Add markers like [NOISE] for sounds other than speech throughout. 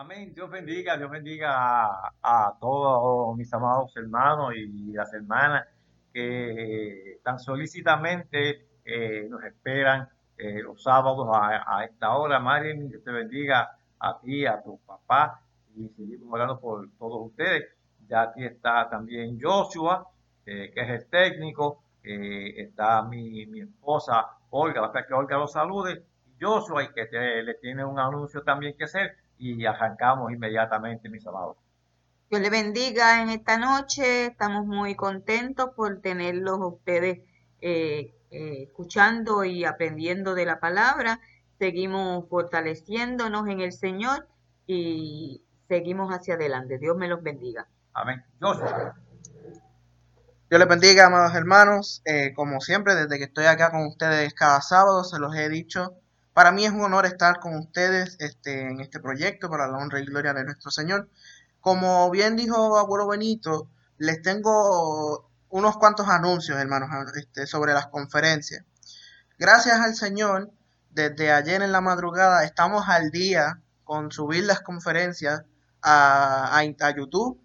Amén. Dios bendiga, Dios bendiga a, todos mis amados hermanos y las hermanas que tan solicitamente eh, nos esperan eh, los sábados a, esta hora. Marín, Dios te bendiga a ti, a tu papá y seguimos orando por todos ustedes. Ya aquí está también Joshua, eh, que es el técnico. está mi, mi esposa Olga, va a que Olga lo salude. Joshua, y que le tiene un anuncio también que hacer y arrancamos inmediatamente, mis amados. Dios le bendiga en esta noche. Estamos muy contentos por tenerlos ustedes eh, eh, escuchando y aprendiendo de la palabra. Seguimos fortaleciéndonos en el Señor y seguimos hacia adelante. Dios me los bendiga. Amén. Dios les bendiga, amados hermanos. Eh, como siempre, desde que estoy acá con ustedes cada sábado, se los he dicho para mí es un honor estar con ustedes este, en este proyecto para la honra y gloria de nuestro Señor. Como bien dijo abuelo Benito, les tengo unos cuantos anuncios, hermanos, este, sobre las conferencias. Gracias al Señor, desde ayer en la madrugada estamos al día con subir las conferencias a, YouTube.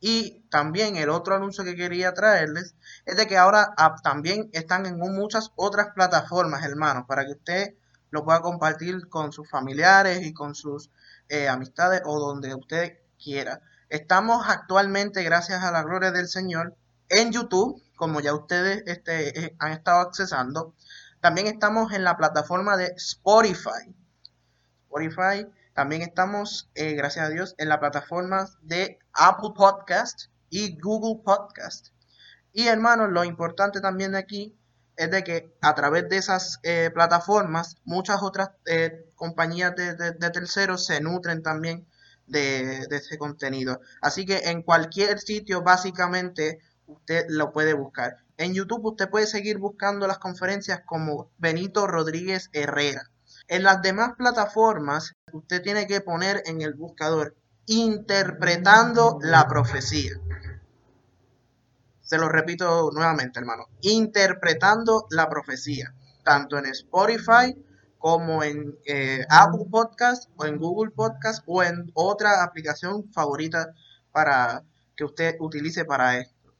Y también el otro anuncio que quería traerles es de que ahora ah, también están en muchas otras plataformas, hermanos, para que usted lo pueda compartir con sus familiares y con sus eh, amistades o donde usted quiera. Estamos actualmente, gracias a la gloria del Señor, en YouTube, como ya ustedes este, eh, han estado accesando. También estamos en la plataforma de Spotify. Spotify. También estamos, eh, gracias a Dios, en la plataforma de Apple Podcast y Google Podcast. Y hermanos, lo importante también aquí es de que a través de esas eh, plataformas muchas otras eh, compañías de, terceros se nutren también de, ese contenido. Así que en cualquier sitio básicamente usted lo puede buscar. En YouTube usted puede seguir buscando las conferencias como Benito Rodríguez Herrera. En las demás plataformas usted tiene que poner en el buscador interpretando la profecía. Se lo repito nuevamente, hermano. Interpretando la profecía, tanto en Spotify como en eh, Apple Podcast o en Google Podcast o en otra aplicación favorita para que usted utilice para esto.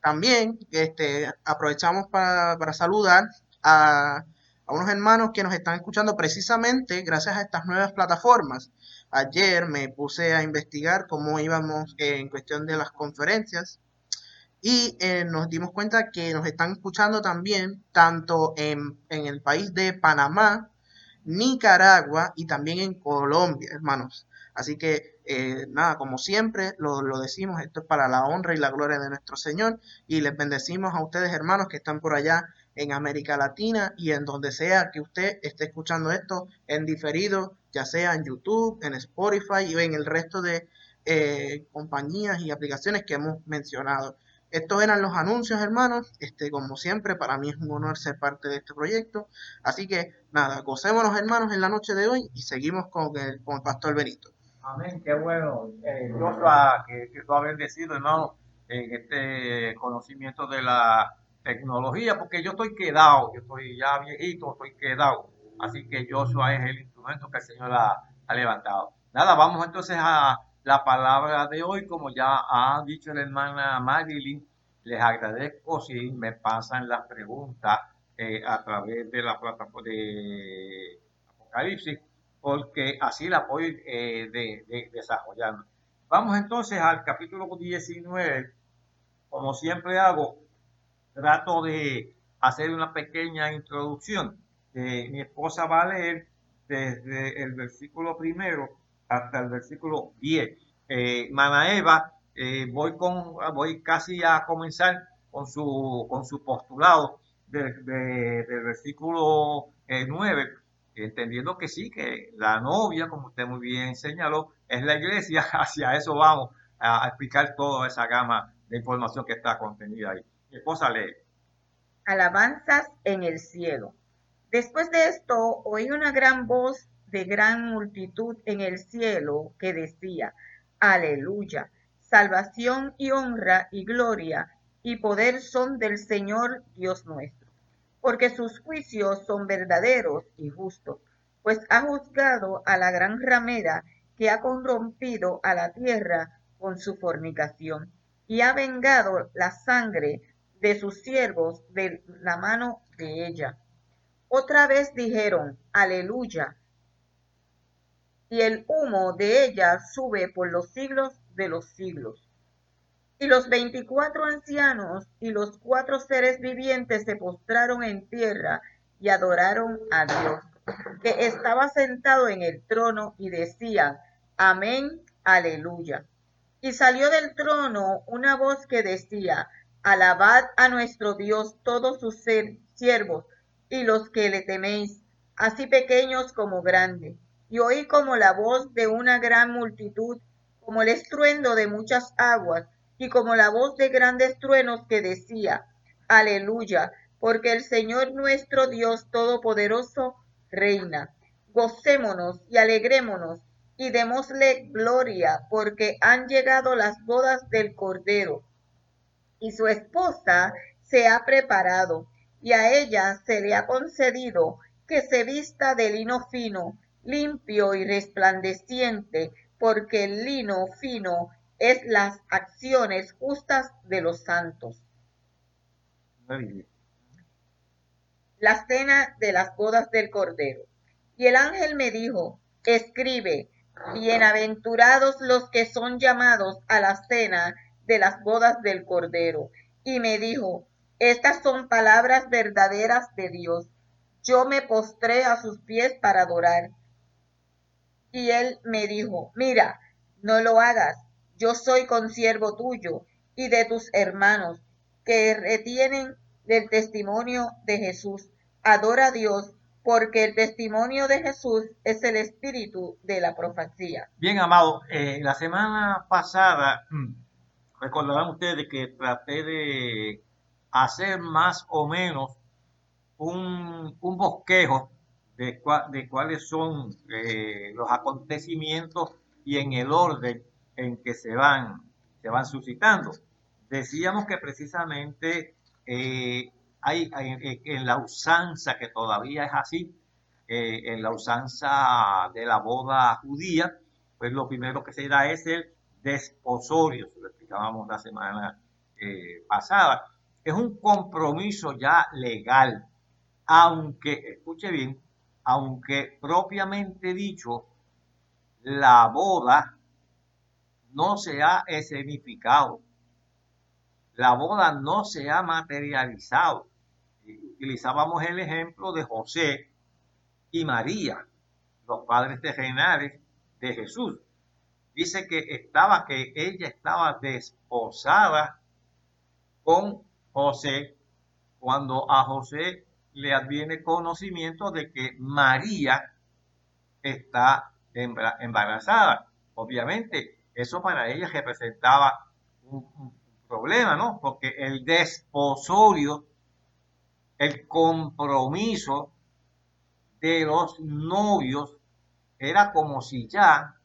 También este, aprovechamos para, saludar a, a, unos hermanos que nos están escuchando precisamente gracias a estas nuevas plataformas. Ayer me puse a investigar cómo íbamos en cuestión de las conferencias y eh, nos dimos cuenta que nos están escuchando también tanto en, el país de Panamá, Nicaragua y también en Colombia, hermanos. Así que, eh, nada, como siempre, lo, lo, decimos, esto es para la honra y la gloria de nuestro Señor. Y les bendecimos a ustedes, hermanos, que están por allá en América Latina y en donde sea que usted esté escuchando esto en diferido, ya sea en YouTube, en Spotify y en el resto de eh, compañías y aplicaciones que hemos mencionado. Estos eran los anuncios, hermanos. Este, como siempre, para mí es un honor ser parte de este proyecto. Así que, nada, gocémonos, hermanos, en la noche de hoy y seguimos con el, con el pastor Benito. Amén, qué bueno. Eh, Joshua, que, que tú has bendecido, hermano, en este conocimiento de la tecnología, porque yo estoy quedado, yo estoy ya viejito, estoy quedado. Así que Joshua es el instrumento que el Señor ha, ha levantado. Nada, vamos entonces a la palabra de hoy, como ya ha dicho la hermana Marilyn, les agradezco si me pasan las preguntas eh, a través de la plataforma de Apocalipsis, porque así la voy eh, de, desarrollando. Vamos entonces al capítulo 19. Como siempre hago, trato de hacer una pequeña introducción. Eh, mi esposa va a leer desde el versículo primero hasta el versículo 10. Eh, Eva, eh, voy, con, voy casi a comenzar con su, con su postulado del versículo 9, eh, entendiendo que sí, que la novia, como usted muy bien señaló, es la iglesia, [LAUGHS] hacia eso vamos a, explicar toda esa gama de información que está contenida ahí. Mi esposa lee. Alabanzas en el cielo. Después de esto oí una gran voz de gran multitud en el cielo que decía, Aleluya. Salvación y honra y gloria y poder son del Señor Dios nuestro, porque sus juicios son verdaderos y justos, pues ha juzgado a la gran ramera que ha corrompido a la tierra con su fornicación y ha vengado la sangre de sus siervos de la mano de ella. Otra vez dijeron, aleluya, y el humo de ella sube por los siglos de los siglos. Y los veinticuatro ancianos y los cuatro seres vivientes se postraron en tierra y adoraron a Dios, que estaba sentado en el trono y decían, Amén, aleluya. Y salió del trono una voz que decía, Alabad a nuestro Dios todos sus siervos y los que le teméis, así pequeños como grandes. Y oí como la voz de una gran multitud, como el estruendo de muchas aguas, y como la voz de grandes truenos que decía, Aleluya, porque el Señor nuestro Dios Todopoderoso reina. Gocémonos y alegrémonos y démosle gloria, porque han llegado las bodas del Cordero, y su esposa se ha preparado, y a ella se le ha concedido que se vista de lino fino, limpio y resplandeciente, porque el lino fino es las acciones justas de los santos. La cena de las bodas del Cordero. Y el ángel me dijo, escribe, bienaventurados los que son llamados a la cena de las bodas del Cordero. Y me dijo, estas son palabras verdaderas de Dios. Yo me postré a sus pies para adorar. Y él me dijo, mira, no lo hagas, yo soy consiervo tuyo y de tus hermanos que retienen del testimonio de Jesús. Adora a Dios porque el testimonio de Jesús es el espíritu de la profecía. Bien, amado, eh, la semana pasada mm, recordarán ustedes que traté de hacer más o menos un, bosquejo de, de cuáles son eh, los acontecimientos y en el orden en que se van, se van suscitando. Decíamos que precisamente eh, hay, en la usanza, que todavía es así, eh, en la usanza de la boda judía, pues lo primero que se da es el desposorio, lo explicábamos la semana eh, pasada. Es un compromiso ya legal, aunque, escuche bien, aunque propiamente dicho, la boda no se ha escenificado. La boda no se ha materializado. Utilizábamos el ejemplo de José y María, los padres terrenales de Jesús. Dice que estaba, que ella estaba desposada con José cuando a José le adviene conocimiento de que María está embarazada. Obviamente, eso para ella representaba un, problema, ¿no? Porque el desposorio, el compromiso de los novios era como si ya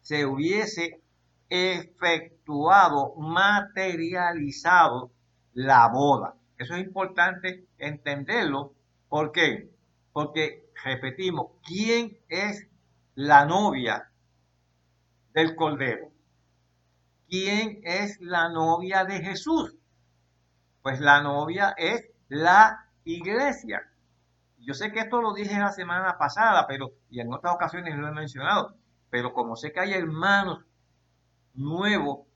se hubiese efectuado, materializado la boda. Eso es importante entenderlo. ¿Por qué? Porque, repetimos, ¿quién es la novia del Cordero? ¿Quién es la novia de Jesús? Pues la novia es la iglesia. Yo sé que esto lo dije la semana pasada, pero y en otras ocasiones lo he mencionado, pero como sé que hay hermanos nuevos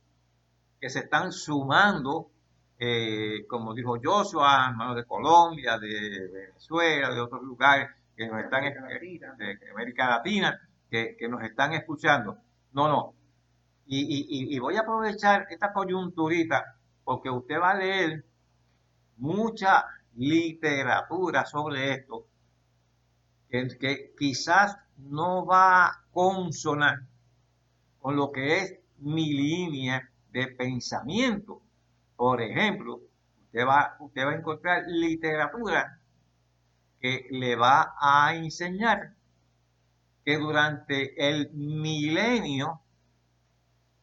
que se están sumando, eh, como dijo Joshua, hermanos de Colombia, de Venezuela, de otros lugares que nos están de América Latina, que, que nos están escuchando. No, no, y, voy a aprovechar esta coyunturita porque usted va a leer mucha literatura sobre esto que, quizás no va a consonar con lo que es mi línea de pensamiento. Por ejemplo, usted va, usted a encontrar literatura que le va a enseñar que durante el milenio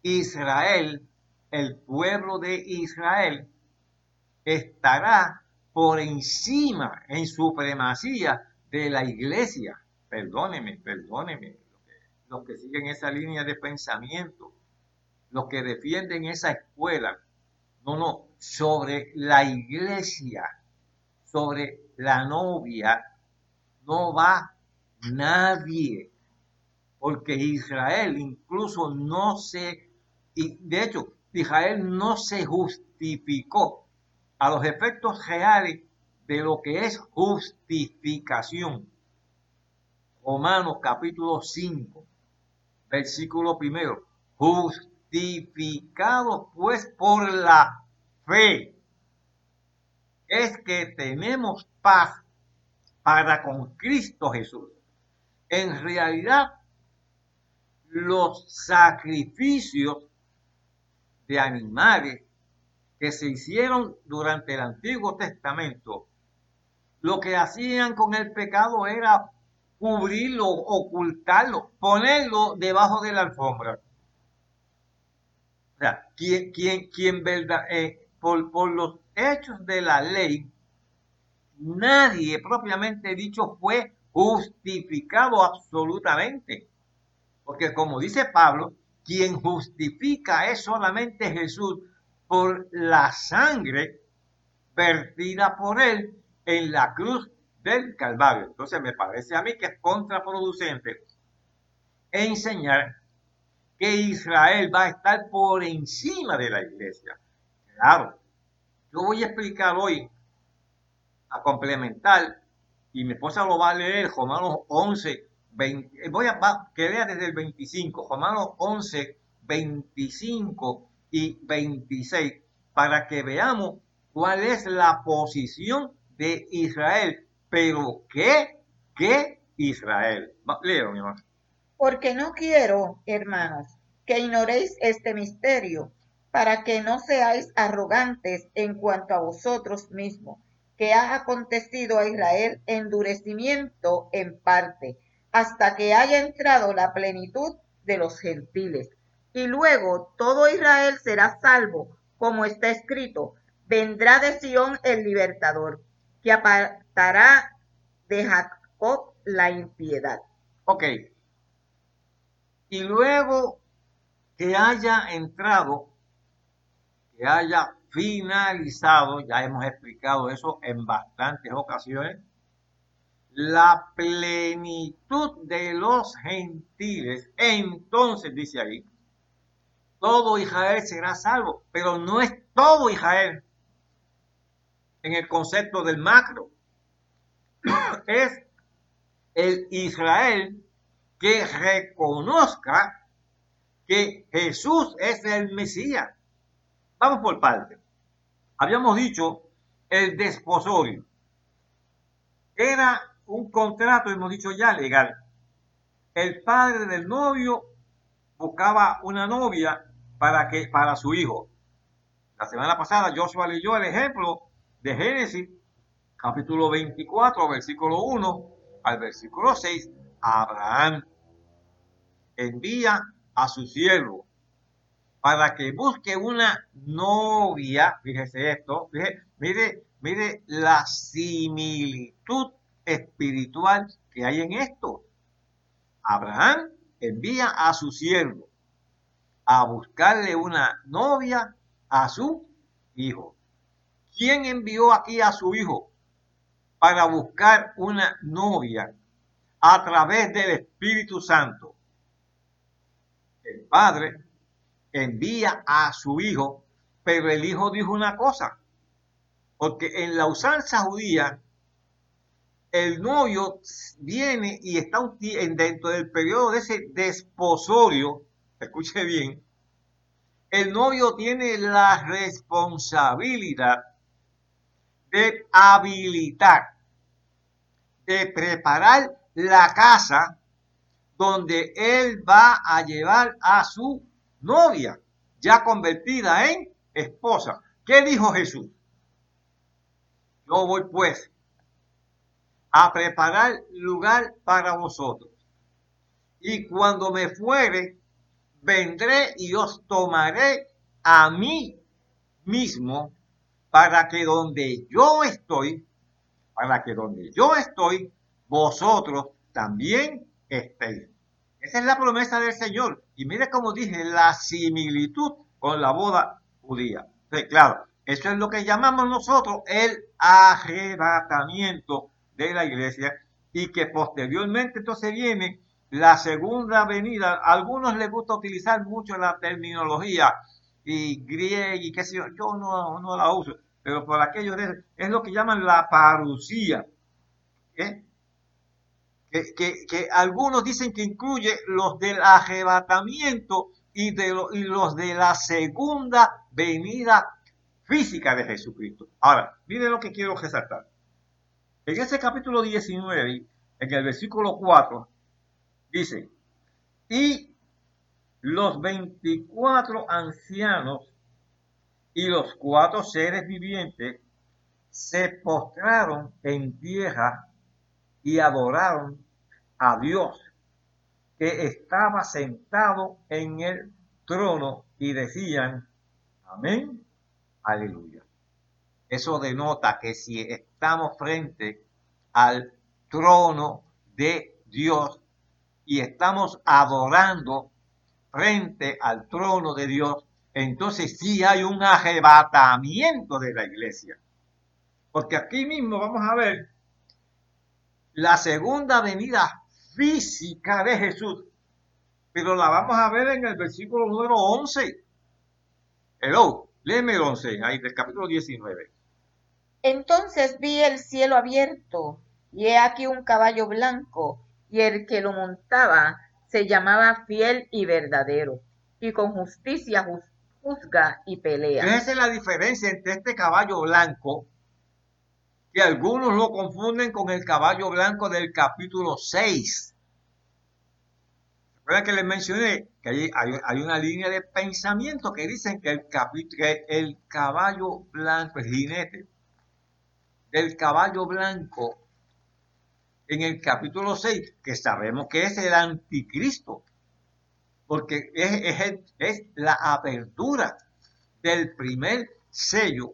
Israel, el pueblo de Israel, estará por encima en supremacía de la iglesia. Perdóneme, perdóneme los que siguen esa línea de pensamiento, los que defienden esa escuela. No, no, sobre la iglesia, sobre la novia, no va nadie. Porque Israel incluso no se, y de hecho, Israel no se justificó a los efectos reales de lo que es justificación. Romanos capítulo 5, versículo primero. Justificados pues por la fe. Es que tenemos paz para con Cristo Jesús. En realidad, los sacrificios de animales que se hicieron durante el Antiguo Testamento, lo que hacían con el pecado era cubrirlo, ocultarlo, ponerlo debajo de la alfombra. O sea, quien, quien, quien verdad, eh, por, por los hechos de la ley, nadie propiamente dicho fue justificado absolutamente. Porque como dice Pablo, quien justifica es solamente Jesús por la sangre vertida por él en la cruz del Calvario. Entonces me parece a mí que es contraproducente enseñar que Israel va a estar por encima de la iglesia. Claro, yo voy a explicar hoy, a complementar, y mi esposa lo va a leer, Romanos 11, 20, voy a que lea desde el 25, Romanos 11, 25 y 26, para que veamos cuál es la posición de Israel. Pero ¿qué? ¿Qué Israel? Leo, mi hermano. Porque no quiero, hermanos, que ignoréis este misterio, para que no seáis arrogantes en cuanto a vosotros mismos, que ha acontecido a Israel endurecimiento en parte, hasta que haya entrado la plenitud de los gentiles. Y luego todo Israel será salvo, como está escrito, vendrá de Sión el libertador, que apartará de Jacob la impiedad. Ok. Y luego que haya entrado, que haya finalizado, ya hemos explicado eso en bastantes ocasiones, la plenitud de los gentiles, entonces dice ahí, todo Israel será salvo, pero no es todo Israel en el concepto del macro. [CLEARS THROAT] es el Israel que reconozca que Jesús es el Mesías. Vamos por parte. Habíamos dicho el desposorio. Era un contrato, hemos dicho ya, legal. El padre del novio buscaba una novia para que para su hijo. La semana pasada Joshua leyó el ejemplo de Génesis, capítulo 24, versículo 1 al versículo 6. Abraham envía a su siervo para que busque una novia. Fíjese esto, mire, mire la similitud espiritual que hay en esto. Abraham envía a su siervo a buscarle una novia a su hijo. ¿Quién envió aquí a su hijo para buscar una novia a través del Espíritu Santo? El Padre envía a su hijo, pero el hijo dijo una cosa, porque en la usanza judía el novio viene y está dentro del periodo de ese desposorio, escuche bien, el novio tiene la responsabilidad de habilitar, de preparar la casa donde él va a llevar a su novia, ya convertida en esposa. ¿Qué dijo Jesús? Yo voy pues a preparar lugar para vosotros. Y cuando me fuere, vendré y os tomaré a mí mismo para que donde yo estoy, para que donde yo estoy, vosotros también estéis. Esa es la promesa del Señor. Y mire como dije, la similitud con la boda judía. claro, eso es lo que llamamos nosotros el arrebatamiento de la iglesia y que posteriormente entonces viene la segunda venida. A algunos les gusta utilizar mucho la terminología y griega y qué sé yo, yo no, no la uso, pero por aquello de, es lo que llaman la parucía. ¿eh? Que, algunos dicen que incluye los del arrebatamiento y, de y los de la segunda venida física de Jesucristo. Ahora, miren lo que quiero resaltar. En ese capítulo 19, en el versículo 4, dice, y los 24 ancianos y los cuatro seres vivientes se postraron en tierra y adoraron a Dios que estaba sentado en el trono y decían, amén, aleluya. Eso denota que si estamos frente al trono de Dios y estamos adorando frente al trono de Dios, entonces sí hay un arrebatamiento de la iglesia. Porque aquí mismo vamos a ver la segunda venida física de Jesús, pero la vamos a ver en el versículo número 11. Hello, léeme el 11, ahí del capítulo 19. Entonces vi el cielo abierto, y he aquí un caballo blanco, y el que lo montaba se llamaba fiel y verdadero, y con justicia juzga y pelea. Es la diferencia entre este caballo blanco, que algunos lo confunden con el caballo blanco del capítulo 6. Recuerda que les mencioné que hay, hay, una línea de pensamiento que dicen que el, el caballo blanco, el jinete, del caballo blanco en el capítulo 6, que sabemos que es el anticristo, porque es, es, la apertura del primer sello.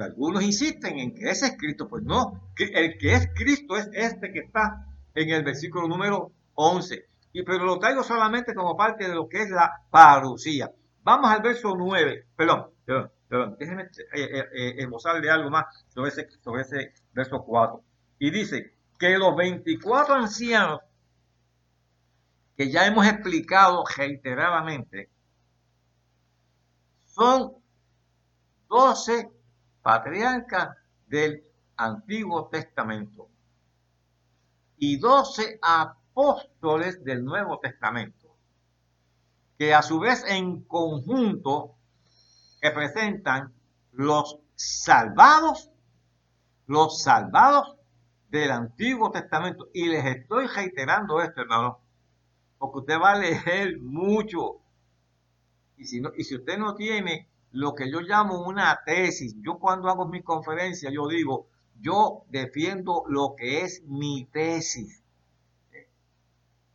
Algunos insisten en que es escrito, pues no, que el que es Cristo es este que está en el versículo número 11. Y pero lo traigo solamente como parte de lo que es la parucía. Vamos al verso 9, perdón, perdón, perdón, déjenme eh, eh, eh algo más sobre ese, sobre ese verso 4. Y dice que los 24 ancianos, que ya hemos explicado reiteradamente, son 12 patriarcas del Antiguo Testamento y 12 apóstoles del Nuevo Testamento, que a su vez en conjunto representan los salvados, los salvados del Antiguo Testamento. Y les estoy reiterando esto, hermano, porque usted va a leer mucho. Y si, no, y si usted no tiene lo que yo llamo una tesis, yo cuando hago mi conferencia, yo digo, yo defiendo lo que es mi tesis.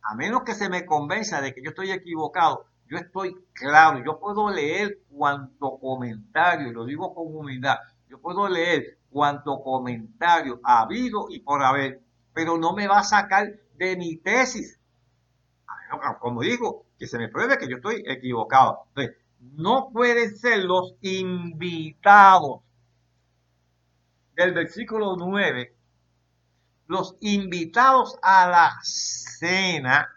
A menos que se me convenza de que yo estoy equivocado, yo estoy claro, yo puedo leer cuanto comentario, lo digo con humildad, yo puedo leer cuanto comentario ha habido y por haber, pero no me va a sacar de mi tesis. Como digo, que se me pruebe que yo estoy equivocado. No pueden ser los invitados. Del versículo 9, los invitados a la cena,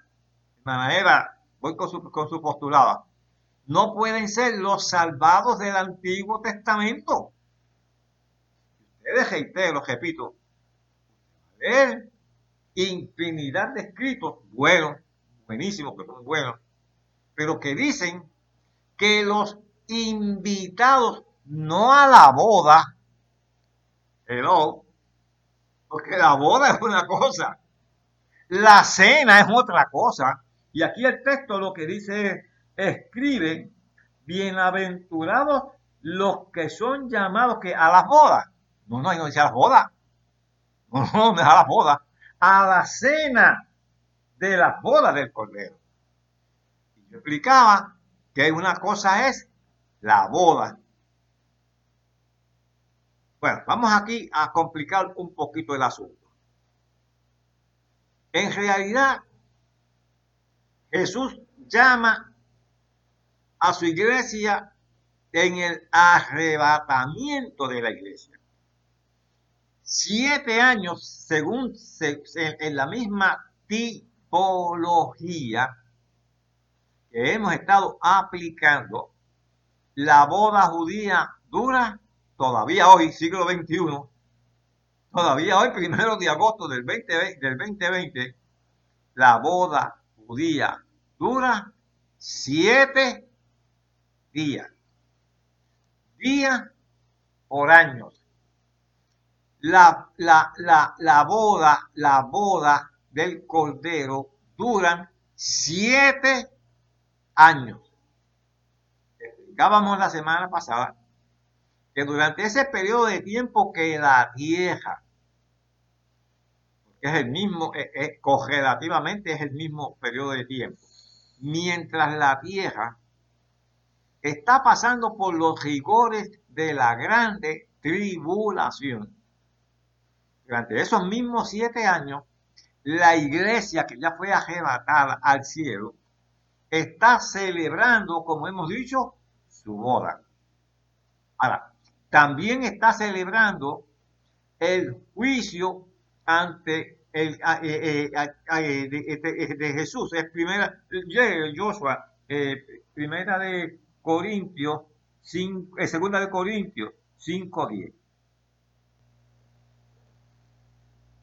de manera, voy con su, con su postulado, no pueden ser los salvados del Antiguo Testamento. Ustedes lo repito, leer infinidad de escritos buenos, buenísimos, que son buenos, pero que dicen que los invitados no a la boda, hello, porque la boda es una cosa, la cena es otra cosa, y aquí el texto lo que dice es, escribe, bienaventurados los que son llamados que a las bodas. No, no, no dice a la boda. No, no, no es a la boda. A la cena de la boda del Cordero. Y yo explicaba que una cosa es la boda. Bueno, vamos aquí a complicar un poquito el asunto. En realidad, Jesús llama a su iglesia en el arrebatamiento de la iglesia. Siete años, según en la misma tipología que hemos estado aplicando, la boda judía dura todavía hoy, siglo XXI, todavía hoy, primero de agosto del, 20, del 2020, la boda judía dura siete días. Día por años. La, la, la, la boda, la boda del Cordero duran siete años. Explicábamos la semana pasada que durante ese periodo de tiempo que la tierra, es el mismo, es, es, es el mismo periodo de tiempo, mientras la tierra está pasando por los rigores de la grande tribulación. Durante esos mismos siete años, la iglesia que ya fue arrebatada al cielo está celebrando, como hemos dicho, su boda. Ahora, también está celebrando el juicio ante el eh, eh, eh, de, Jesús. Es primera, Joshua, primera de Corintios, segunda de Corintios 5.10.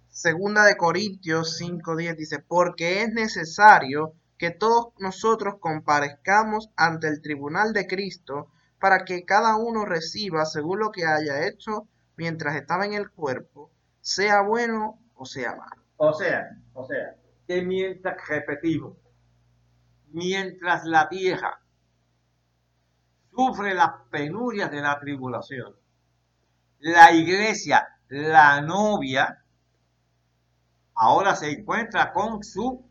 Segunda de Corintios 5.10 dice, porque es necesario que todos nosotros comparezcamos ante el tribunal de Cristo para que cada uno reciba según lo que haya hecho mientras estaba en el cuerpo, sea bueno o sea malo. O sea, o sea, que mientras, repetimos, mientras la vieja sufre las penurias de la tribulación. La iglesia, la novia, ahora se encuentra con su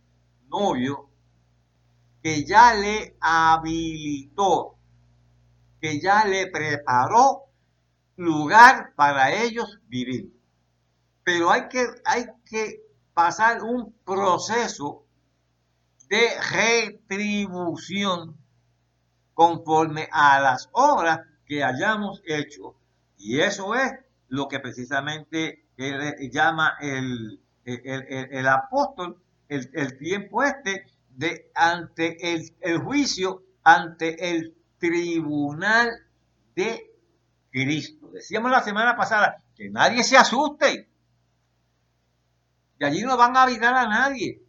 novio que ya le habilitó, que ya le preparó lugar para ellos vivir. Pero hay que, hay que pasar un proceso de retribución conforme a las obras que hayamos hecho. Y eso es lo que precisamente llama el, el, apóstol, el, tiempo este, de ante el, juicio, ante el tribunal de Cristo. Decíamos la semana pasada que nadie se asuste. Y allí no van a habitar a nadie.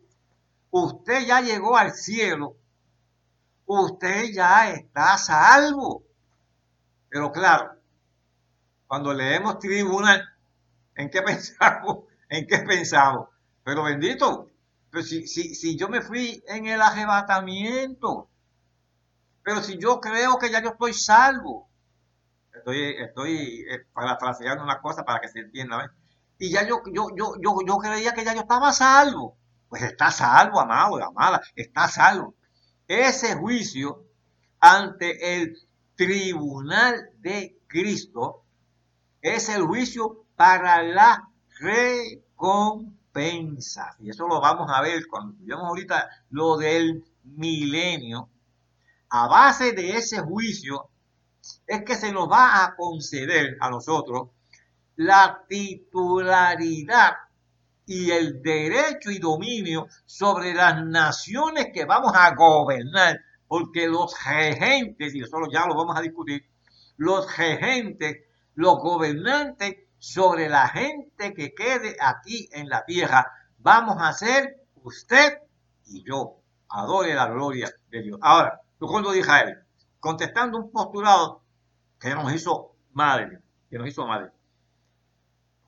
Usted ya llegó al cielo usted ya está salvo. Pero claro, cuando leemos tribunal, ¿en qué [LAUGHS] pensamos? ¿En qué pensamos? Pero bendito, pero si, si, si yo me fui en el arrebatamiento, pero si yo creo que ya yo estoy salvo, estoy, estoy eh, parafraseando una cosa para que se entienda, y ya yo, yo, yo, yo, yo creía que ya yo estaba salvo. Pues está salvo, amado, amada, está salvo. Ese juicio ante el tribunal de Cristo es el juicio para la recompensa. Y eso lo vamos a ver cuando veamos ahorita lo del milenio. A base de ese juicio es que se nos va a conceder a nosotros la titularidad y el derecho y dominio sobre las naciones que vamos a gobernar, porque los regentes, y eso ya lo vamos a discutir, los regentes, los gobernantes sobre la gente que quede aquí en la tierra, vamos a ser usted y yo. Adore la gloria de Dios. Ahora, tú cuando de Israel, contestando un postulado que nos hizo madre, que nos hizo madre.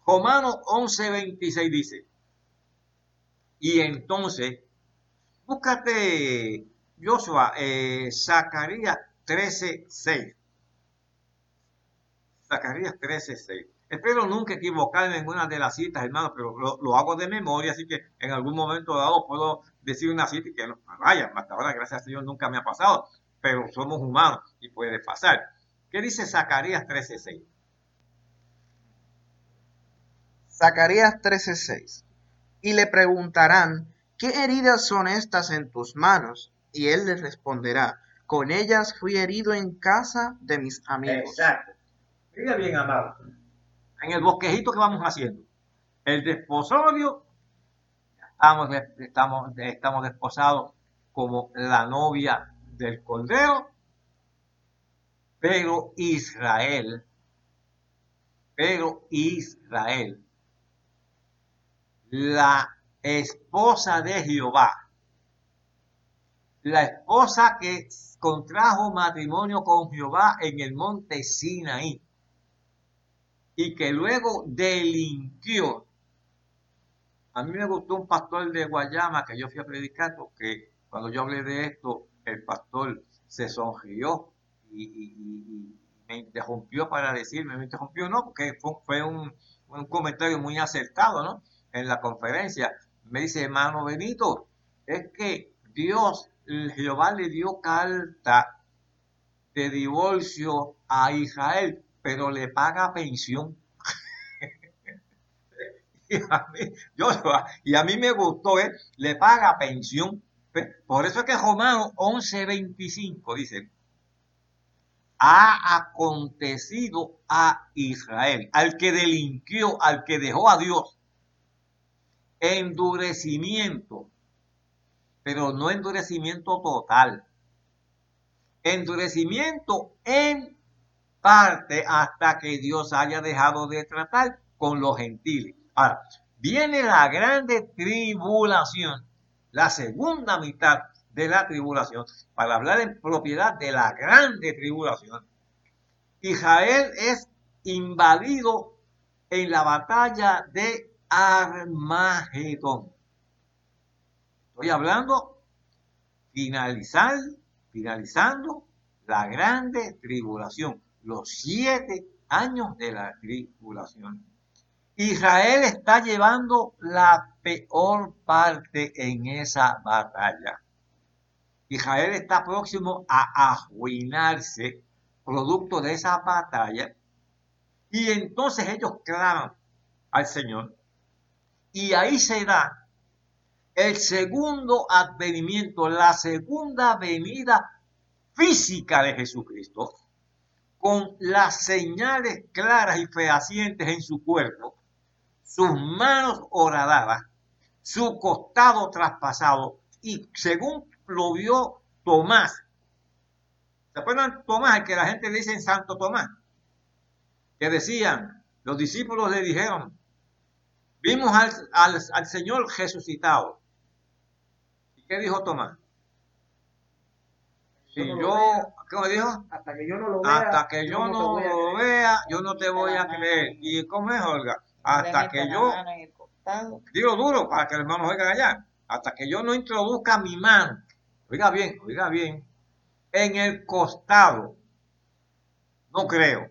Romanos 11:26 dice, y entonces, búscate, Joshua, eh, Zacarías 13:6. Zacarías 13:6. Espero nunca equivocarme en una de las citas, hermano, pero lo, hago de memoria, así que en algún momento dado puedo decir una cita y que no vaya. Hasta ahora, gracias a Dios, nunca me ha pasado, pero somos humanos y puede pasar. ¿Qué dice Zacarías 13:6? Zacarías 13:6. Y le preguntarán, ¿qué heridas son estas en tus manos? Y él le responderá, con ellas fui herido en casa de mis amigos. Exacto. Mira bien, amado. En el bosquejito que vamos haciendo. El desposorio, estamos, estamos, estamos desposados como la novia del Cordero, pero Israel, pero Israel, la esposa de Jehová, la esposa que contrajo matrimonio con Jehová en el monte Sinaí y que luego delinquió. A mí me gustó un pastor de Guayama que yo fui a predicar porque cuando yo hablé de esto, el pastor se sonrió y, me interrumpió para decirme, me interrumpió no, porque fue, un, un, comentario muy acertado, ¿no? En la conferencia. Me dice, hermano Benito, es que Dios Jehová le dio carta de divorcio a Israel, pero le paga pensión. [LAUGHS] y, a mí, me gustó, ¿eh? le paga pensión. Por eso es que Romanos 11:25 dice, ha acontecido a Israel, al que delinquió, al que dejó a Dios, endurecimiento pero no endurecimiento total. Endurecimiento en parte hasta que Dios haya dejado de tratar con los gentiles. Ahora, viene la grande tribulación, la segunda mitad de la tribulación, para hablar en propiedad de la grande tribulación. Israel es invadido en la batalla de Armagedón. Estoy hablando finalizar, finalizando la grande tribulación, los siete años de la tribulación. Israel está llevando la peor parte en esa batalla. Israel está próximo a arruinarse producto de esa batalla. Y entonces ellos claman al Señor. Y ahí se da el segundo advenimiento, la segunda venida física de Jesucristo, con las señales claras y fehacientes en su cuerpo, sus manos horadadas, su costado traspasado, y según lo vio Tomás, ¿se acuerdan Tomás, el que la gente dice en Santo Tomás? Que decían, los discípulos le dijeron, vimos al, al Señor resucitado. ¿Qué dijo Tomás? Si yo, ¿qué me dijo? Hasta que yo no lo vea. Hasta que yo, no, lo vea, yo no te voy a creer. ¿Y cómo es, Olga? Hasta que yo, digo duro para que los hermanos oigan allá, hasta que yo no introduzca mi mano, oiga bien, oiga bien, en el costado, no creo.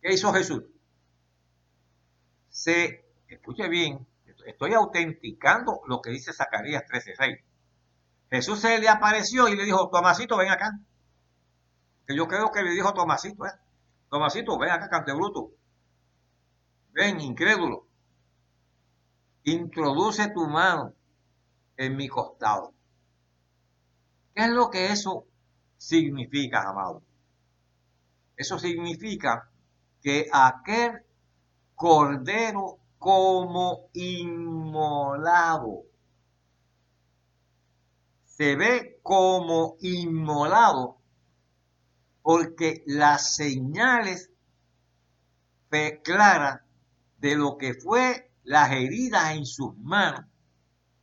¿Qué hizo Jesús? Se, escuche bien, estoy autenticando lo que dice Zacarías 13:6. Jesús se le apareció y le dijo, Tomasito, ven acá. Que yo creo que le dijo Tomasito, ¿eh? Tomasito, ven acá, cante bruto. Ven, incrédulo. Introduce tu mano en mi costado. ¿Qué es lo que eso significa, amado? Eso significa que aquel cordero como inmolado. Se ve como inmolado porque las señales claras de lo que fue las heridas en sus manos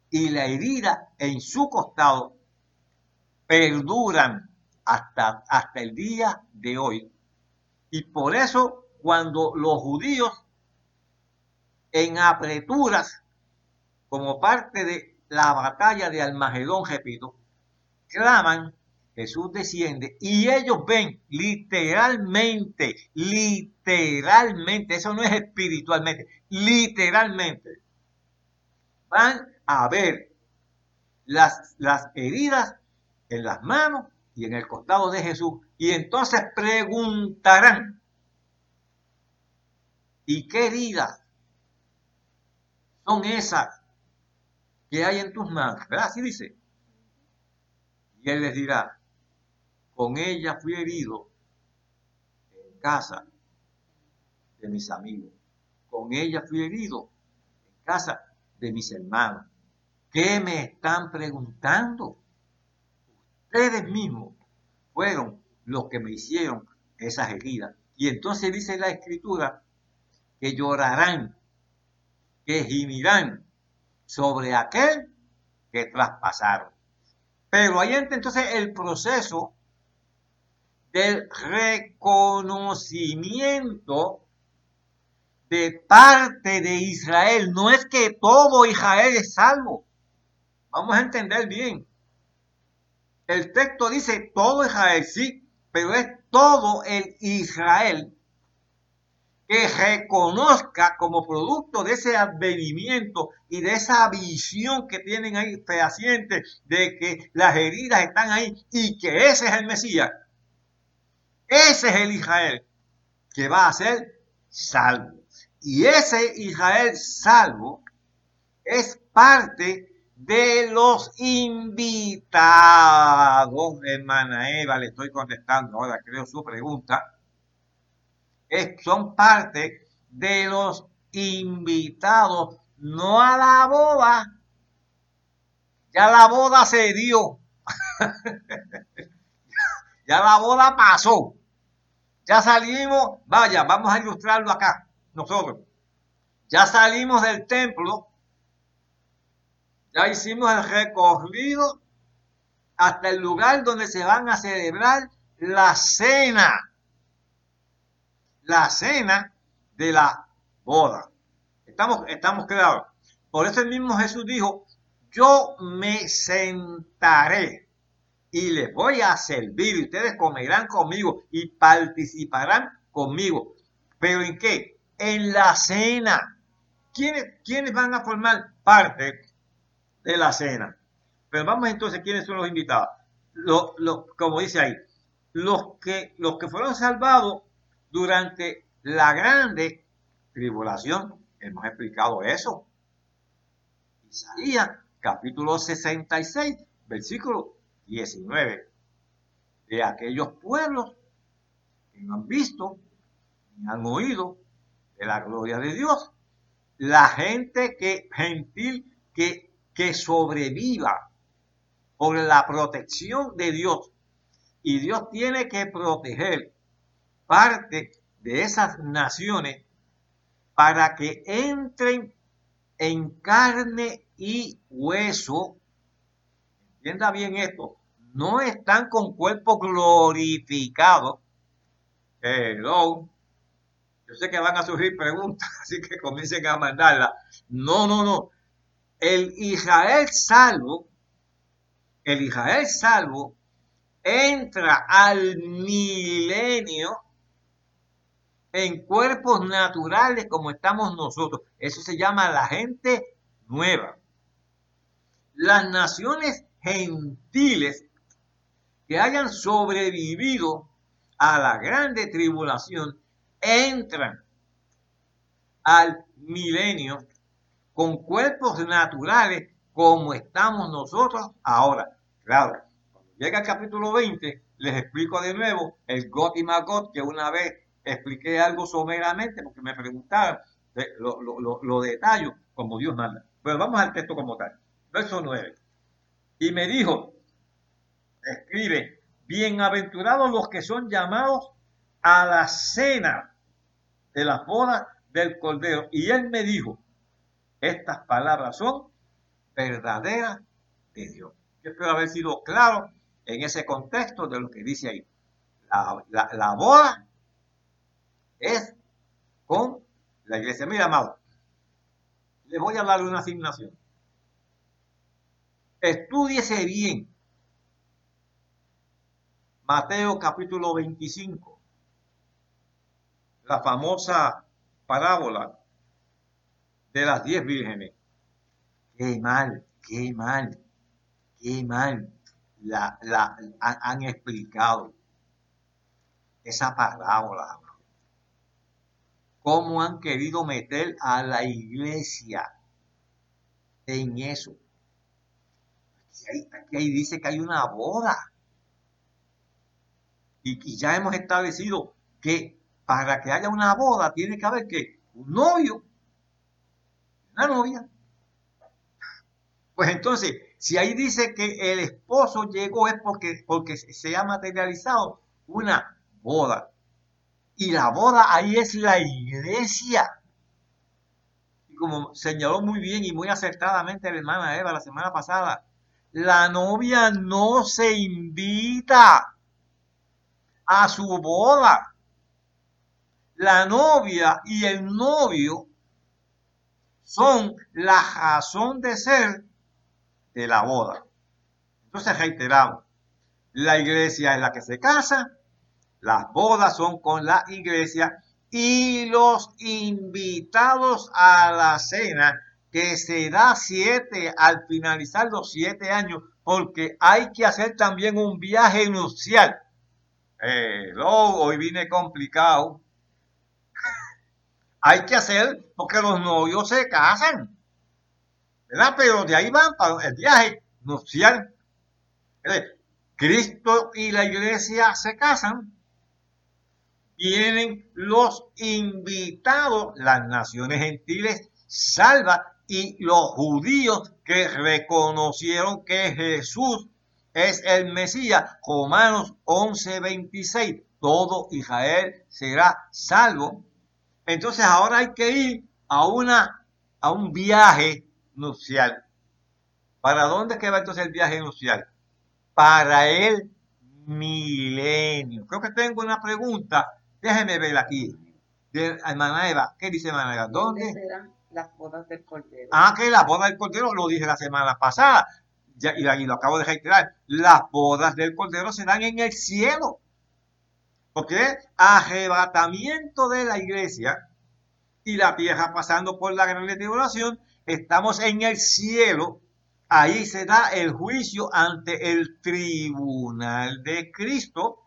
y la herida en su costado perduran hasta, hasta el día de hoy. Y por eso cuando los judíos en apreturas como parte de la batalla de Almagedón, repito, claman, Jesús desciende y ellos ven literalmente, literalmente, eso no es espiritualmente, literalmente, van a ver las, las heridas en las manos y en el costado de Jesús y entonces preguntarán, ¿y qué heridas son esas ¿qué hay en tus manos? ¿Verdad? Así dice. Y él les dirá, con ella fui herido en casa de mis amigos. Con ella fui herido en casa de mis hermanos. ¿Qué me están preguntando? Ustedes mismos fueron los que me hicieron esas heridas. Y entonces dice la escritura que llorarán, que gimirán sobre aquel que traspasaron. Pero ahí entra entonces el proceso del reconocimiento de parte de Israel. No es que todo Israel es salvo. Vamos a entender bien. El texto dice todo Israel, sí, pero es todo el Israel que reconozca como producto de ese advenimiento y de esa visión que tienen ahí fehaciente de que las heridas están ahí y que ese es el Mesías. Ese es el Israel que va a ser salvo. Y ese Israel salvo es parte de los invitados, hermana Eva, le estoy contestando ahora, creo su pregunta, son parte de los invitados, no a la boda, ya la boda se dio, [LAUGHS] ya la boda pasó, ya salimos, vaya, vamos a ilustrarlo acá, nosotros, ya salimos del templo, ya hicimos el recorrido hasta el lugar donde se van a celebrar la cena. La cena de la boda. Estamos, estamos. Por eso el mismo Jesús dijo, yo me sentaré y les voy a servir y ustedes comerán conmigo y participarán conmigo. ¿Pero en qué? En la cena. ¿Quiénes, ¿Quiénes van a formar parte de la cena. Pero vamos entonces, ¿quiénes son los invitados? como dice ahí, los que, los que fueron salvados durante la grande tribulación. Hemos explicado eso. Isaías capítulo 66, versículo 19. De aquellos pueblos que no han visto ni han oído de la gloria de Dios. La gente que gentil que que sobreviva por la protección de Dios. Y Dios tiene que proteger parte de esas naciones para que entren en carne y hueso. Entienda bien esto. No están con cuerpo glorificado. Perdón. Yo sé que van a surgir preguntas, [LAUGHS] así que comiencen a mandarlas. No, no, no el Israel salvo, el Israel salvo entra al milenio en cuerpos naturales como estamos nosotros. Eso se llama la gente nueva. Las naciones gentiles que hayan sobrevivido a la grande tribulación entran al milenio con cuerpos naturales como estamos nosotros ahora. Claro, cuando llega el capítulo 20, les explico de nuevo el God y Magot, que una vez expliqué algo someramente porque me preguntaban, lo, lo, lo, detallo como Dios manda. Pero vamos al texto como tal. Verso 9. Y me dijo, escribe, bienaventurados los que son llamados a la cena de la boda del Cordero. Y él me dijo, estas palabras son verdaderas de Dios. Yo espero haber sido claro en ese contexto de lo que dice ahí. La, boda es con la iglesia. Mira, amado, les voy a dar una asignación. Estúdiese bien Mateo capítulo 25, la famosa parábola de las diez vírgenes. Qué mal, qué mal, qué mal la, la han, explicado esa parábola. Cómo han querido meter a la iglesia en eso. aquí ahí dice que hay una boda. Y, ya hemos establecido que para que haya una boda tiene que haber que un novio, una novia. Pues entonces, si ahí dice que el esposo llegó es porque, porque se ha materializado una boda. Y la boda ahí es la iglesia. Y como señaló muy bien y muy acertadamente la hermana Eva la semana pasada, la novia no se invita a su boda. La novia y el novio son la razón de ser de la boda. Entonces reiteramos, la iglesia es la que se casa, las bodas son con la iglesia y los invitados a la cena que se da siete al finalizar los siete años, porque hay que hacer también un viaje nupcial. Eh, hoy vine complicado. [LAUGHS] hay que hacer porque los novios se casan. ¿Verdad? Pero de ahí van para el viaje nupcial. Cristo y la iglesia se casan. Vienen los invitados, las naciones gentiles salvas y los judíos que reconocieron que Jesús es el Mesías. Romanos 11:26. Todo Israel será salvo. Entonces ahora hay que ir a, una, a un viaje nupcial. ¿Para dónde queda entonces el viaje nupcial? Para el milenio. Creo que tengo una pregunta. Déjeme ver aquí. De hermana Eva. ¿Qué dice hermana Eva? ¿Dónde? las bodas del Cordero. Ah, que las bodas del Cordero lo dije la semana pasada. Ya, y, lo acabo de reiterar. Las bodas del Cordero se dan en el cielo. Porque arrebatamiento de la iglesia y la tierra pasando por la gran tribulación estamos en el cielo, ahí se da el juicio ante el tribunal de Cristo,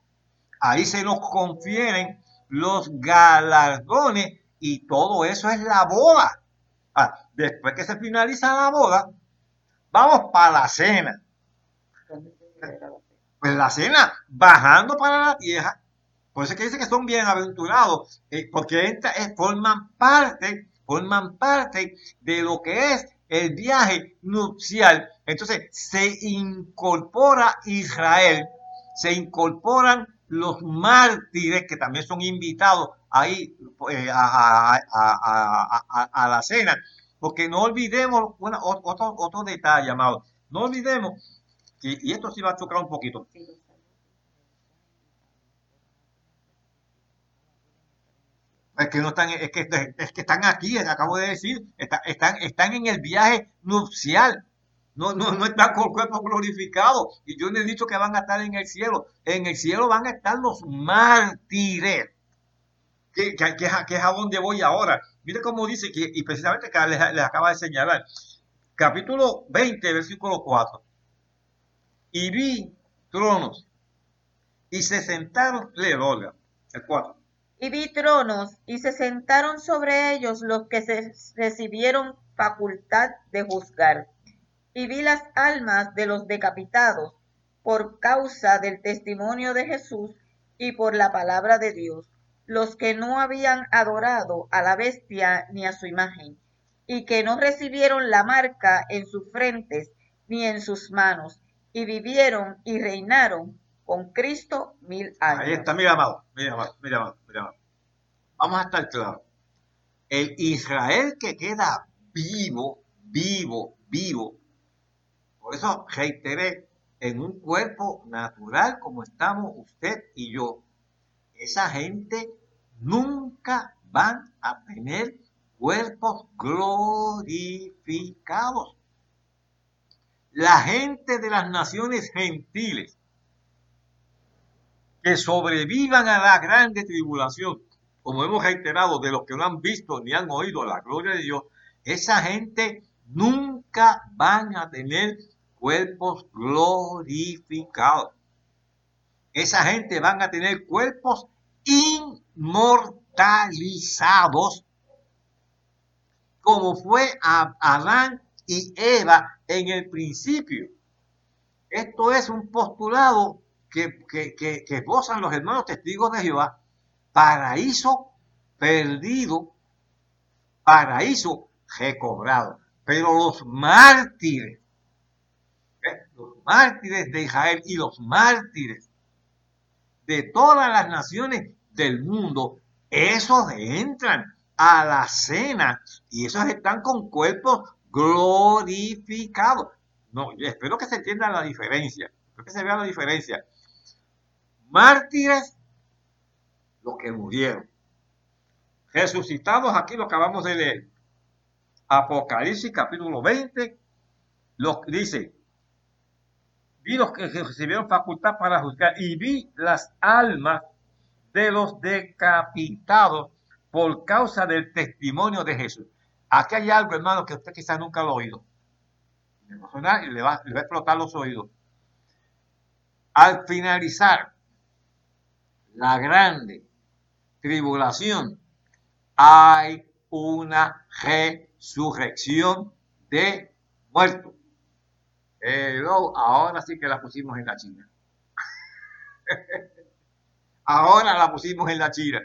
ahí se nos confieren los galardones y todo eso es la boda. Ah, después que se finaliza la boda, vamos para la cena. Pues la cena, bajando para la tierra, por eso es que dice que son bienaventurados, eh, porque forman parte forman parte de lo que es el viaje nupcial. Entonces se incorpora Israel, se incorporan los mártires que también son invitados ahí eh, a, la cena. Porque no olvidemos otro, otro detalle, amado. No olvidemos, y esto sí va a chocar un poquito. Es que no están, es que, es que están aquí, acabo de decir, están, están en el viaje nupcial. No, no, no están con cuerpo glorificado. Y yo les he dicho que van a estar en el cielo. En el cielo van a estar los mártires. Que, que, es a donde voy ahora. Mire cómo dice, que, y precisamente que les, acaba de señalar. Capítulo 20, versículo 4. Y vi tronos. Y se sentaron, le el 4 y vi tronos, y se sentaron sobre ellos los que se recibieron facultad de juzgar. Y vi las almas de los decapitados por causa del testimonio de Jesús y por la palabra de Dios, los que no habían adorado a la bestia ni a su imagen, y que no recibieron la marca en sus frentes ni en sus manos, y vivieron y reinaron con Cristo mil años. Ahí está, mira, amado, mira, amado, mira, amado, mira. Vamos a estar claros. El Israel que queda vivo, vivo, vivo. Por eso reiteré, en un cuerpo natural como estamos usted y yo, esa gente nunca van a tener cuerpos glorificados. La gente de las naciones gentiles que sobrevivan a la grande tribulación, como hemos reiterado, de los que no han visto ni han oído la gloria de Dios, esa gente nunca van a tener cuerpos glorificados. Esa gente van a tener cuerpos inmortalizados, como fue Adán y Eva en el principio. Esto es un postulado que, que gozan los hermanos testigos de Jehová. Paraíso perdido, paraíso recobrado. Pero los mártires, mártires de Israel y los mártires de todas las naciones del mundo, esos entran a la cena y esos están con cuerpos glorificados. No, espero que se entienda la diferencia, espero que se vea la diferencia. Mártires, los que murieron. Resucitados, aquí lo acabamos de leer. Apocalipsis capítulo 20, lo dice, vi los que recibieron facultad para juzgar y vi las almas de los decapitados por causa del testimonio de Jesús. Aquí hay algo, hermano, que usted quizás nunca lo ha oído. Le va y le va, le va a explotar los oídos. Al finalizar la grande tribulación, hay una resurrección de muertos. Ahora sí que la pusimos en la China. [LAUGHS] ahora la pusimos en la China.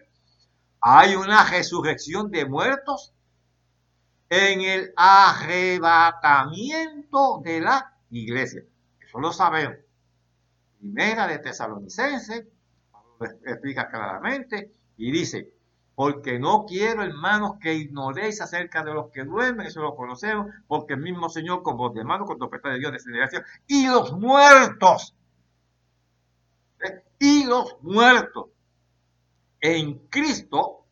Hay una resurrección de muertos en el arrebatamiento de la iglesia. Eso lo sabemos. Primera de Tesalonicense, explica claramente y dice, porque no quiero, hermanos, que ignoréis acerca de los que duermen, eso lo conocemos, porque el mismo Señor, con voz de mano, con de Dios, de y los muertos, ¿eh? y los muertos en Cristo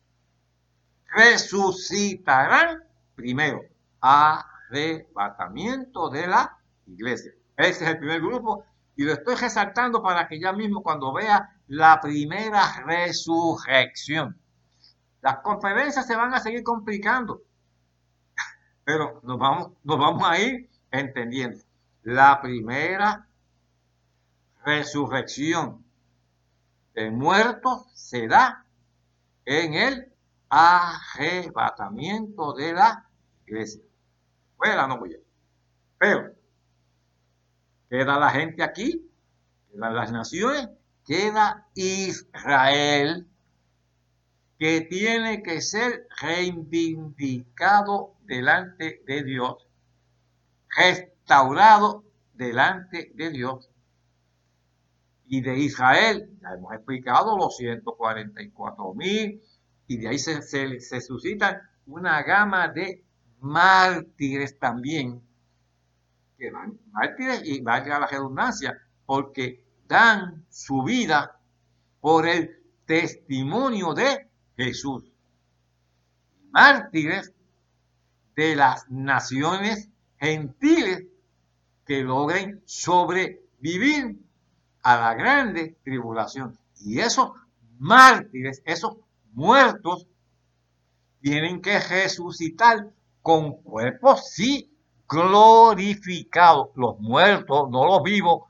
resucitarán primero, arrebatamiento de la iglesia. Ese es el primer grupo y lo estoy resaltando para que ya mismo cuando vea la primera resurrección, las conferencias se van a seguir complicando, pero nos vamos, nos vamos a ir entendiendo. La primera resurrección de muertos se da en el arrebatamiento de la iglesia. Fuera no voy a. Pero queda la gente aquí, las naciones, queda Israel que tiene que ser reivindicado delante de Dios, restaurado delante de Dios. Y de Israel, ya hemos explicado los 144 mil, y de ahí se, se, suscitan una gama de mártires también, que van, mártires y valga la redundancia, porque dan su vida por el testimonio de Jesús. Mártires de las naciones gentiles que logren sobrevivir a la grande tribulación. Y esos mártires, esos muertos, tienen que resucitar con cuerpos, sí, glorificados. Los muertos, no los vivos,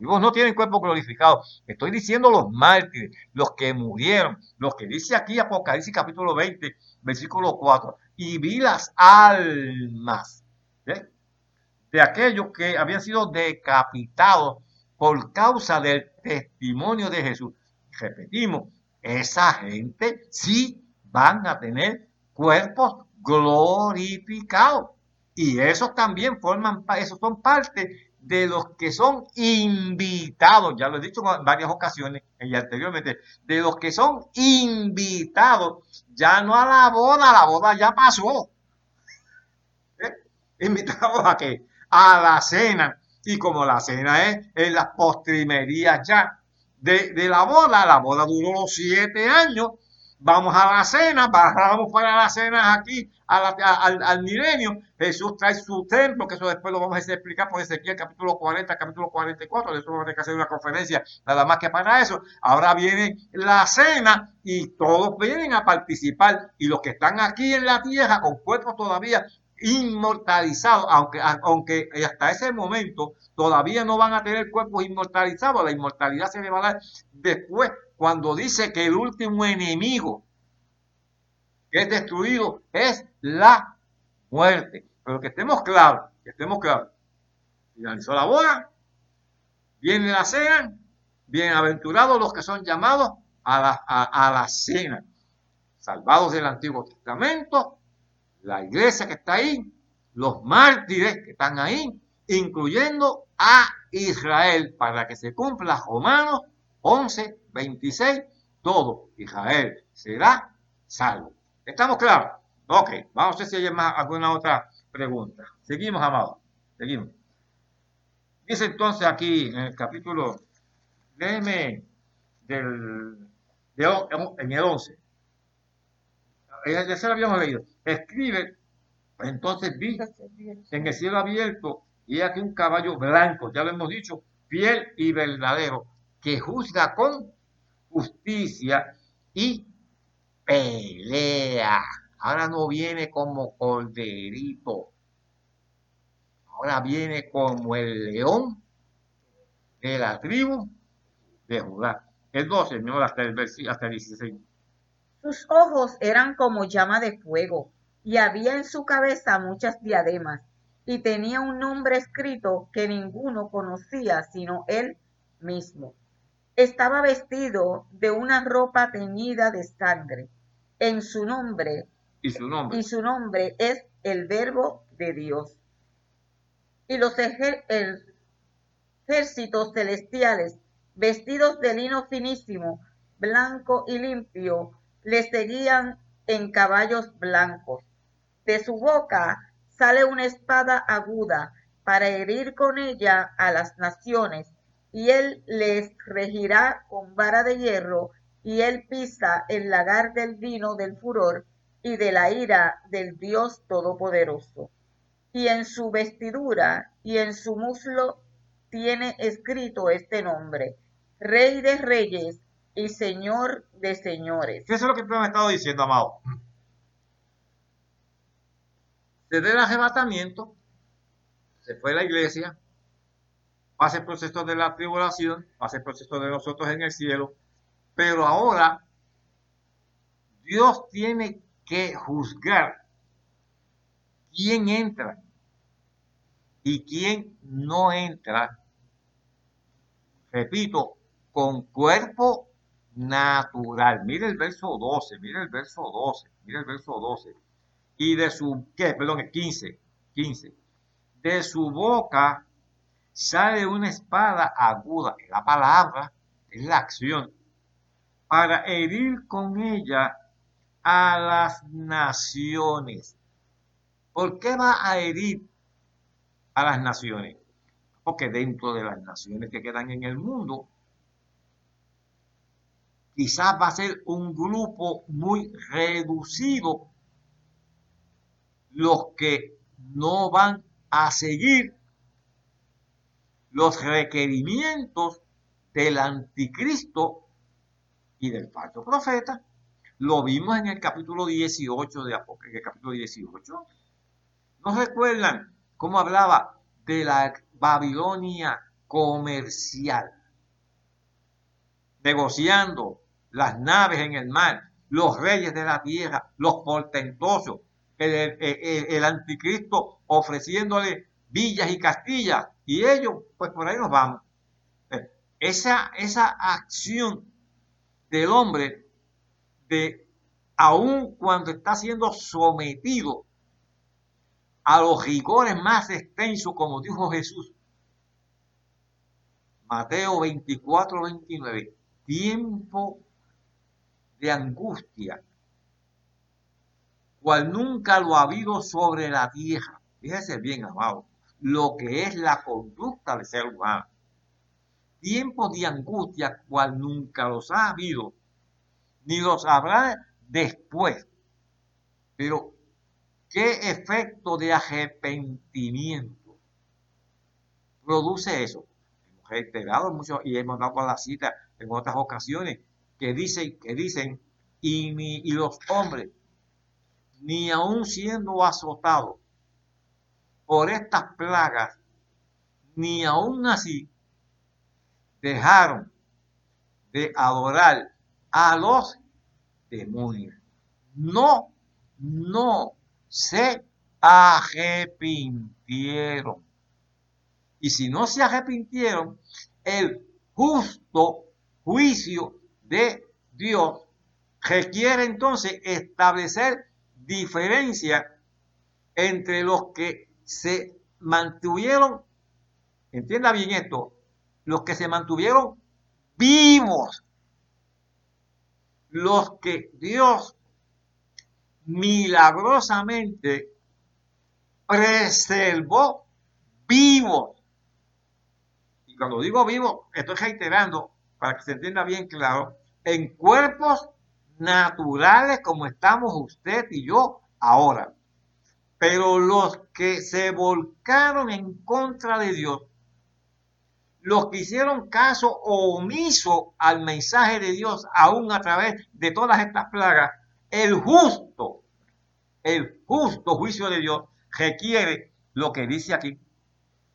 no tienen cuerpo glorificado. Estoy diciendo los mártires, los que murieron, los que dice aquí Apocalipsis capítulo 20, versículo 4. Y vi las almas de aquellos que habían sido decapitados por causa del testimonio de Jesús. Repetimos, esa gente sí van a tener cuerpos glorificados. Y esos también forman, esos son parte de los que son invitados, ya lo he dicho en varias ocasiones y anteriormente, de los que son invitados, ya no a la boda, la boda ya pasó. ¿Eh? Invitados a qué? A la cena. Y como la cena es en las postrimerías ya de, de la boda, la boda duró los siete años, vamos a la cena, bajamos para la cena aquí al, al, milenio, Jesús trae su templo, que eso después lo vamos a explicar por Ezequiel capítulo 40, capítulo 44, de eso vamos a tener que hacer una conferencia nada más que para eso. Ahora viene la cena y todos vienen a participar. Y los que están aquí en la tierra con cuerpos todavía inmortalizados, aunque, aunque hasta ese momento todavía no van a tener cuerpos inmortalizados, la inmortalidad se le va a dar después cuando dice que el último enemigo que es destruido es la muerte. Pero que estemos claros, que estemos claros. Finalizó la boda, Viene la cena, bienaventurados los que son llamados a la, a la cena, salvados del Antiguo Testamento, la iglesia que está ahí, los mártires que están ahí, incluyendo a Israel, para que se cumpla Romanos 11, 26, todo Israel será salvo. ¿Estamos claros? Ok, vamos a ver si hay más, alguna otra pregunta. Seguimos, amados. Seguimos. Dice entonces aquí en el capítulo, déjeme del, en el 11. Ya se lo habíamos leído. Escribe, entonces vi en el cielo abierto y aquí un caballo blanco, ya lo hemos dicho, fiel y verdadero, que juzga con justicia y pelea. Ahora no viene como corderito, ahora viene como el león de la tribu de Judá. El 12, señor, hasta el, hasta el 16. Sus ojos eran como llama de fuego, y había en su cabeza muchas diademas, y tenía un nombre escrito que ninguno conocía sino él mismo. Estaba vestido de una ropa teñida de sangre. En su nombre y su nombre, y su nombre es el Verbo de Dios. Y los ejércitos celestiales, vestidos de lino finísimo, blanco y limpio, le seguían en caballos blancos. De su boca sale una espada aguda para herir con ella a las naciones y él les regirá con vara de hierro, y él pisa el lagar del vino del furor y de la ira del Dios Todopoderoso. Y en su vestidura y en su muslo tiene escrito este nombre, Rey de Reyes y Señor de Señores. Eso es lo que me ha estado diciendo, amado. Desde el arrebatamiento, se fue a la iglesia, pasa el proceso de la tribulación, pasa el proceso de nosotros en el cielo, pero ahora Dios tiene que juzgar quién entra y quién no entra, repito, con cuerpo natural. Mire el verso 12, mire el verso 12, mire el verso 12. Y de su, ¿qué? Perdón, 15, 15. De su boca sale una espada aguda, la palabra, es la acción, para herir con ella a las naciones. ¿Por qué va a herir a las naciones? Porque dentro de las naciones que quedan en el mundo, quizás va a ser un grupo muy reducido los que no van a seguir los requerimientos del anticristo y del falso profeta. Lo vimos en el capítulo 18 de Apocalipsis, capítulo 18. ¿No recuerdan cómo hablaba de la Babilonia comercial? Negociando las naves en el mar, los reyes de la tierra, los portentosos, el, anticristo ofreciéndole villas y castillas, y ellos, pues por ahí nos vamos. Eh, esa, esa acción del hombre, de aun cuando está siendo sometido a los rigores más extensos, como dijo Jesús, Mateo 24, 29, tiempo de angustia, cual nunca lo ha habido sobre la tierra. Fíjese bien, amado lo que es la conducta del ser humano. Tiempos de angustia cual nunca los ha habido, ni los habrá después. Pero, ¿qué efecto de arrepentimiento produce eso? Hemos reiterado mucho y hemos dado la cita en otras ocasiones que dicen, que dicen, y, ni, los hombres, ni aun siendo azotados, por estas plagas, ni aún así dejaron de adorar a los demonios. No, no se arrepintieron. Y si no se arrepintieron, el justo juicio de Dios requiere entonces establecer diferencia entre los que se mantuvieron, entienda bien esto, los que se mantuvieron vivos, los que Dios milagrosamente preservó vivos. Y cuando digo vivo, estoy reiterando para que se entienda bien claro, en cuerpos naturales como estamos usted y yo ahora. Pero los que se volcaron en contra de Dios, los que hicieron caso omiso al mensaje de Dios aún a través de todas estas plagas, el justo, el justo juicio de Dios requiere lo que dice aquí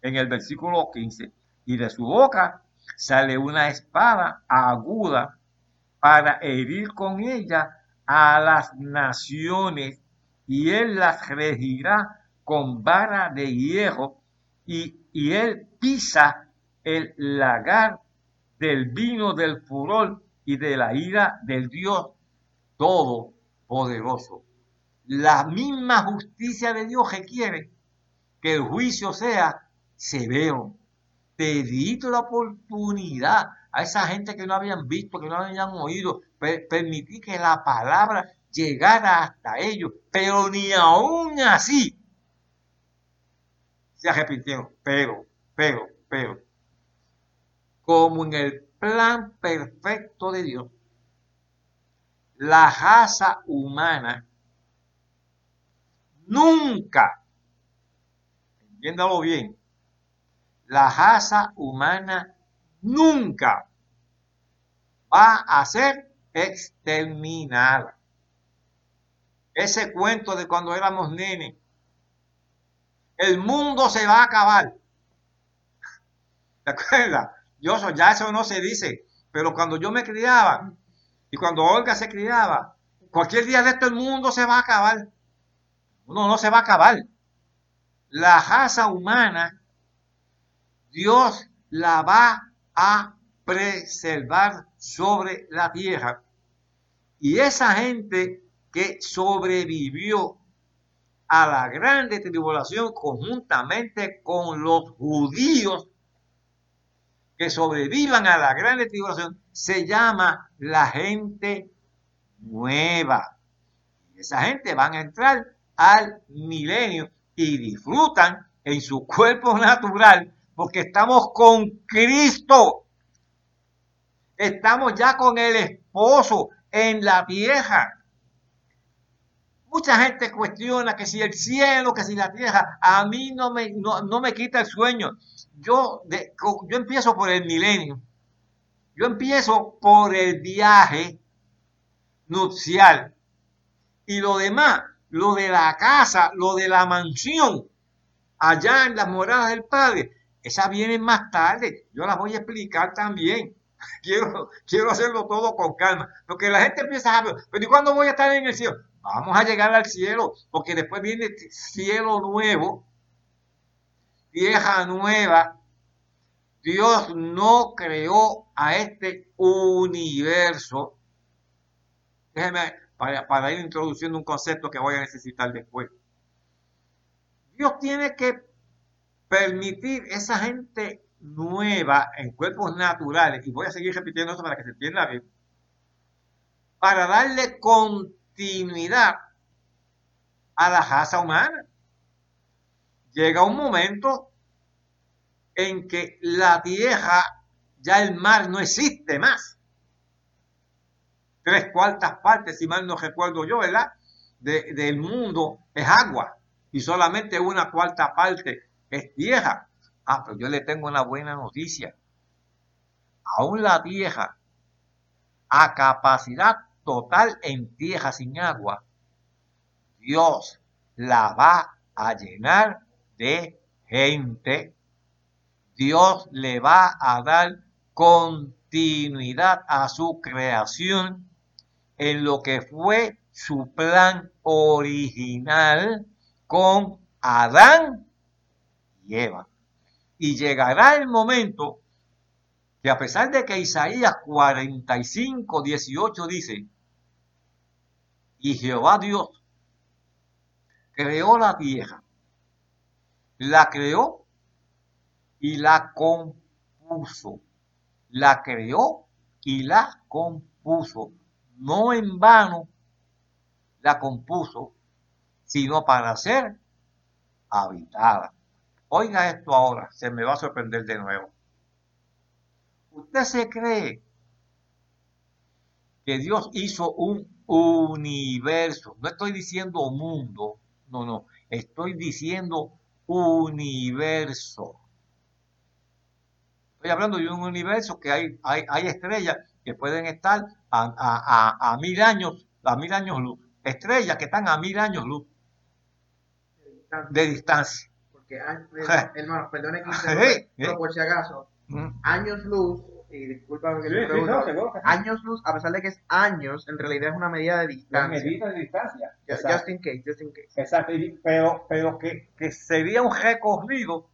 en el versículo 15. Y de su boca sale una espada aguda para herir con ella a las naciones y él las regirá con vara de hierro y, él pisa el lagar del vino del furor y de la ira del Dios Todopoderoso. La misma justicia de Dios requiere que el juicio sea severo. Te la oportunidad a esa gente que no habían visto, que no habían oído, permití que la palabra llegara hasta ellos, pero ni aún así se arrepintieron. Pero, pero, pero, como en el plan perfecto de Dios, la raza humana nunca, entiéndalo bien, la raza humana nunca va a ser exterminada. Ese cuento de cuando éramos nenes, el mundo se va a acabar. ¿Te acuerdas? Yo, ya eso no se dice, pero cuando yo me criaba y cuando Olga se criaba, cualquier día de esto el mundo se va a acabar. No, no se va a acabar. La raza humana, Dios la va a preservar sobre la tierra. Y esa gente que sobrevivió a la grande tribulación conjuntamente con los judíos que sobrevivan a la grande tribulación se llama la gente nueva. Esa gente van a entrar al milenio y disfrutan en su cuerpo natural porque estamos con Cristo. Estamos ya con el esposo en la vieja. Mucha gente cuestiona que si el cielo, que si la tierra, a mí no me, no, me quita el sueño. Yo, yo empiezo por el milenio. Yo empiezo por el viaje nupcial. Y lo demás, lo de la casa, lo de la mansión, allá en las moradas del Padre, esas vienen más tarde. Yo las voy a explicar también. [LAUGHS] Quiero, quiero hacerlo todo con calma. Porque la gente empieza a hablar, pero ¿y cuándo voy a estar en el cielo? Vamos a llegar al cielo, porque después viene cielo nuevo, vieja nueva. Dios no creó a este universo. Déjeme para, para ir introduciendo un concepto que voy a necesitar después. Dios tiene que permitir esa gente nueva en cuerpos naturales, y voy a seguir repitiendo eso para que se entienda bien, para darle continuidad a la raza humana. Llega un momento en que la tierra, ya el mar no existe más. Tres cuartas partes, si mal no recuerdo yo, ¿verdad? del mundo es agua y solamente una cuarta parte es tierra. Ah, pero yo le tengo una buena noticia. Aún la tierra, a capacidad total en tierra sin agua, Dios la va a llenar de gente. Dios le va a dar continuidad a su creación en lo que fue su plan original con Adán y Eva y llegará el momento que a pesar de que Isaías 45, 18 dice, y Jehová Dios creó la tierra, la creó y la compuso, la creó y la compuso, no en vano la compuso, sino para ser habitada. Oiga esto ahora, se me va a sorprender de nuevo. ¿Usted se cree que Dios hizo un universo? No estoy diciendo mundo, no, no, estoy diciendo universo. Estoy hablando de un universo que hay, hay, estrellas que pueden estar a, mil años, a mil años luz. Estrellas que están a mil años luz de distancia. Porque, [LAUGHS] hermano, perdone que pero por si acaso, años luz, y disculpa que pregunto, años luz, a pesar de que es años, en realidad es una medida de distancia. medida de distancia. Just, in case, just in case. Exacto, pero, pero que, que sería un recorrido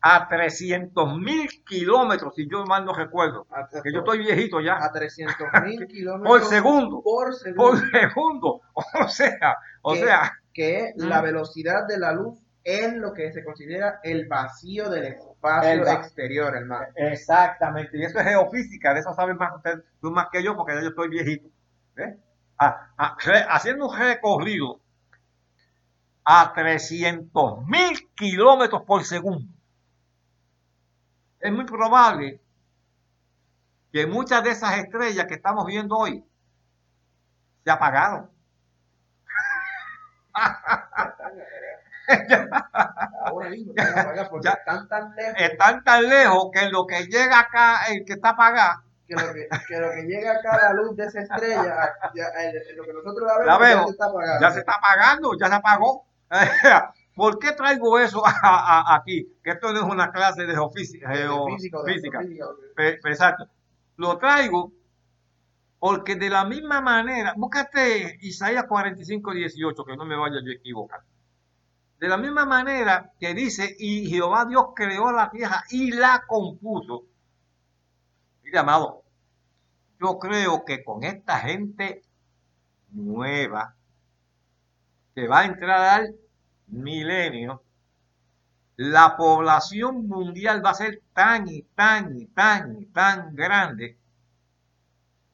a 300 mil kilómetros, si yo mal no recuerdo, que yo estoy viejito ya. A 300 mil [LAUGHS] kilómetros por segundo. Por segundo. Por segundo. [LAUGHS] O sea, o sea. Que la velocidad de la luz es lo que se considera el vacío del espacio exterior, hermano. Exactamente, y eso es geofísica, de eso saben más usted, tú más que yo, porque ya yo estoy viejito. Ah, ah, haciendo un recorrido a 300 mil kilómetros por segundo. Es muy probable que muchas de esas estrellas que estamos viendo hoy se apagaron. [LAUGHS] [LAUGHS] están tan lejos. Están tan lejos que lo que llega acá, el que está apagado. Que lo que, que lo que llega acá la luz de esa estrella, ya, lo que nosotros la vemos, ya se está apagando. Ya se está apagando, ya se apagó. [LAUGHS] ¿Por qué traigo eso aquí? Que esto no es una clase de geofísica. geofísica. Exacto. Lo traigo porque de la misma manera, búscate Isaías 45, 18, que no me vaya yo a equivocar. De la misma manera que dice, y Jehová Dios creó la tierra y la compuso. Mira, amado, yo creo que con esta gente nueva que va a entrar al milenio, la población mundial va a ser tan y tan y tan y tan grande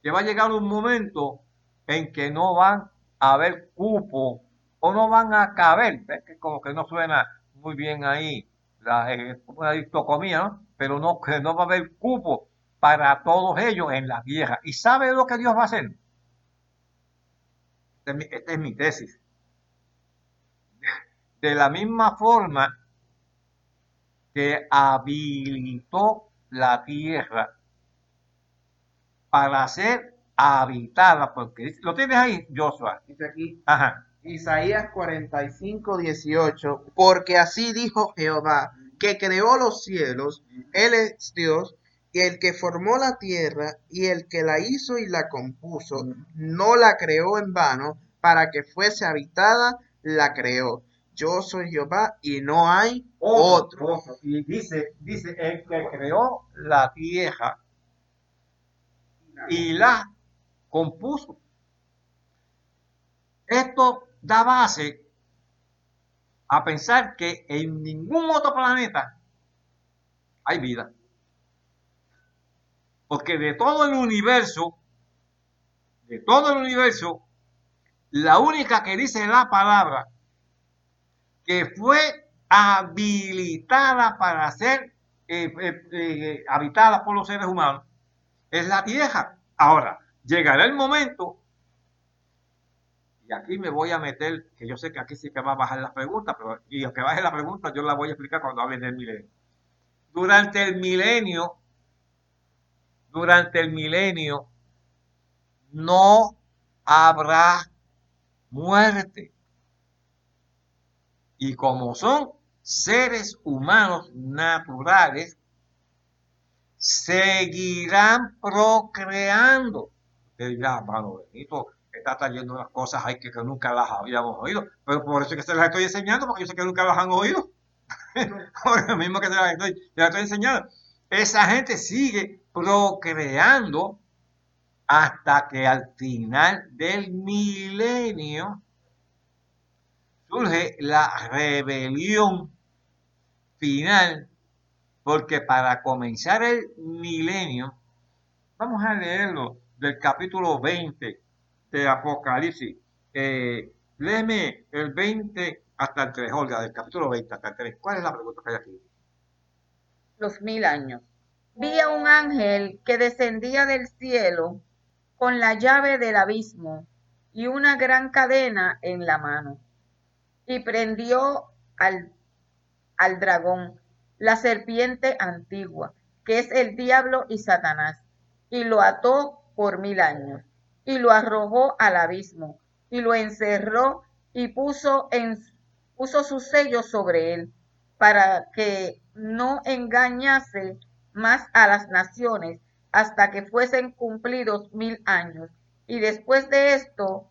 que va a llegar un momento en que no van a haber cupo o no van a caber, es que como que no suena muy bien ahí, la, eh, una distocomía, ¿no? Pero no, que no va a haber cupo para todos ellos en la tierra. ¿Y sabe lo que Dios va a hacer? Esta es mi, tesis. De la misma forma que habilitó la tierra para ser habitada, porque lo tienes ahí, Joshua. Dice aquí, Ajá. Isaías 45, 18, porque así dijo Jehová, que creó los cielos, Él es Dios, y el que formó la tierra, y el que la hizo y la compuso, no la creó en vano, para que fuese habitada, la creó. Yo soy Jehová y no hay otro. Y dice, dice, el que creó la tierra y la compuso. Esto da base a pensar que en ningún otro planeta hay vida. Porque de todo el universo, de todo el universo, la única que dice la palabra que fue habilitada para ser eh, eh, eh, habitada por los seres humanos es la Tierra. Ahora, llegará el momento y aquí me voy a meter, que yo sé que aquí sí que va a bajar la pregunta, pero y aunque baje la pregunta, yo la voy a explicar cuando hable del milenio. Durante el milenio, durante el milenio, no habrá muerte. Y como son seres humanos naturales, seguirán procreando. Usted hermano Benito, está trayendo unas cosas ahí que, nunca las habíamos oído. Pero por eso es que se las estoy enseñando, porque yo sé que nunca las han oído. [LAUGHS] por lo mismo que se las estoy, enseñando. Esa gente sigue procreando hasta que al final del milenio surge la rebelión final, porque para comenzar el milenio, vamos a leerlo del capítulo 20 de Apocalipsis. Eh, léeme el 20 hasta el 3, Olga, del capítulo 20 hasta el 3. ¿Cuál es la pregunta que hay aquí? Los mil años. Vi a un ángel que descendía del cielo con la llave del abismo y una gran cadena en la mano. Y prendió al, al dragón, la serpiente antigua, que es el diablo y Satanás, y lo ató por mil años, y lo arrojó al abismo, y lo encerró y puso, en, puso su sello sobre él, para que no engañase más a las naciones hasta que fuesen cumplidos mil años. Y después de esto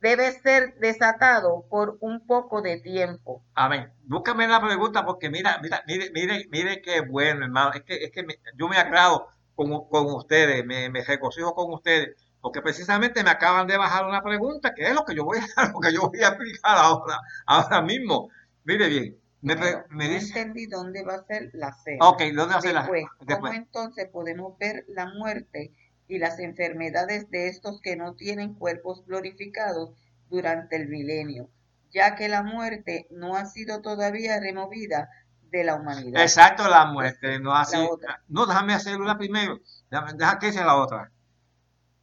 debe ser desatado por un poco de tiempo. Amén. Búscame la pregunta porque mira, mira, mire, mire, mire qué bueno, hermano. Es que, es que yo me agrado con, con ustedes, me, me, regocijo con ustedes, porque precisamente me acaban de bajar una pregunta, que es lo que yo voy a, [LAUGHS] lo que yo voy a explicar ahora, ahora mismo. Mire bien, me, me no dice... entendí dónde va a ser la cena. Ok, ¿dónde va a ser la cena? ¿cómo entonces podemos ver la muerte y las enfermedades de estos que no tienen cuerpos glorificados durante el milenio? Ya que la muerte no ha sido todavía removida de la humanidad. Exacto, la muerte no ha sido... No, déjame hacer una primero. Déjame, deja que sea la otra.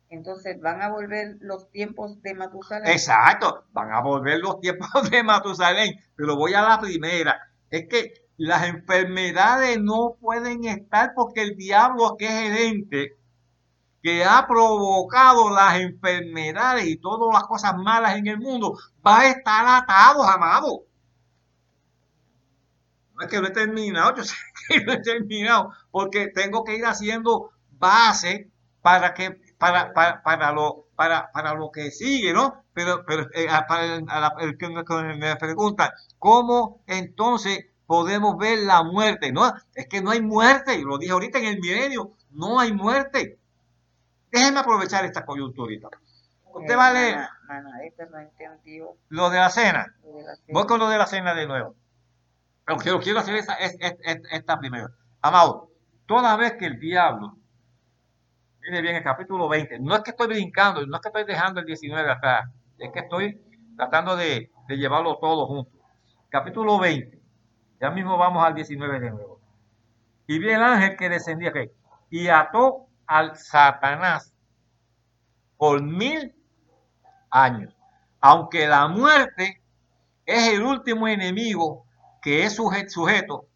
Entonces van a volver los tiempos de Matusalén. Exacto, van a volver los tiempos de Matusalén, pero voy a la primera. Es que las enfermedades no pueden estar porque el diablo, que es el ente que ha provocado las enfermedades y todas las cosas malas en el mundo, va a estar atado, amado. No es que no he terminado, yo [LAUGHS] sé que no he terminado, porque tengo que ir haciendo base para que para, para, para lo para, para lo que sigue, ¿no? Pero, pero eh, para el, a la- el que me, pregunta, ¿cómo entonces podemos ver la muerte? No, es que no hay muerte, lo dije ahorita en el milenio, no hay muerte. Déjeme aprovechar esta coyunturita. Usted va a leer entendió lo de la cena. Voy con lo de la cena de nuevo. Pero quiero, quiero hacer esa, es- es- es- esta primero. Amado, toda vez que el diablo, bien el capítulo 20, no es que estoy brincando, no es que estoy dejando el 19 atrás, es que estoy tratando de, de llevarlo todo junto. Capítulo 20, ya mismo vamos al 19 de nuevo. Y vi el ángel que descendía y ató al Satanás por mil años. Aunque la muerte es el último enemigo que es suje- sujeto,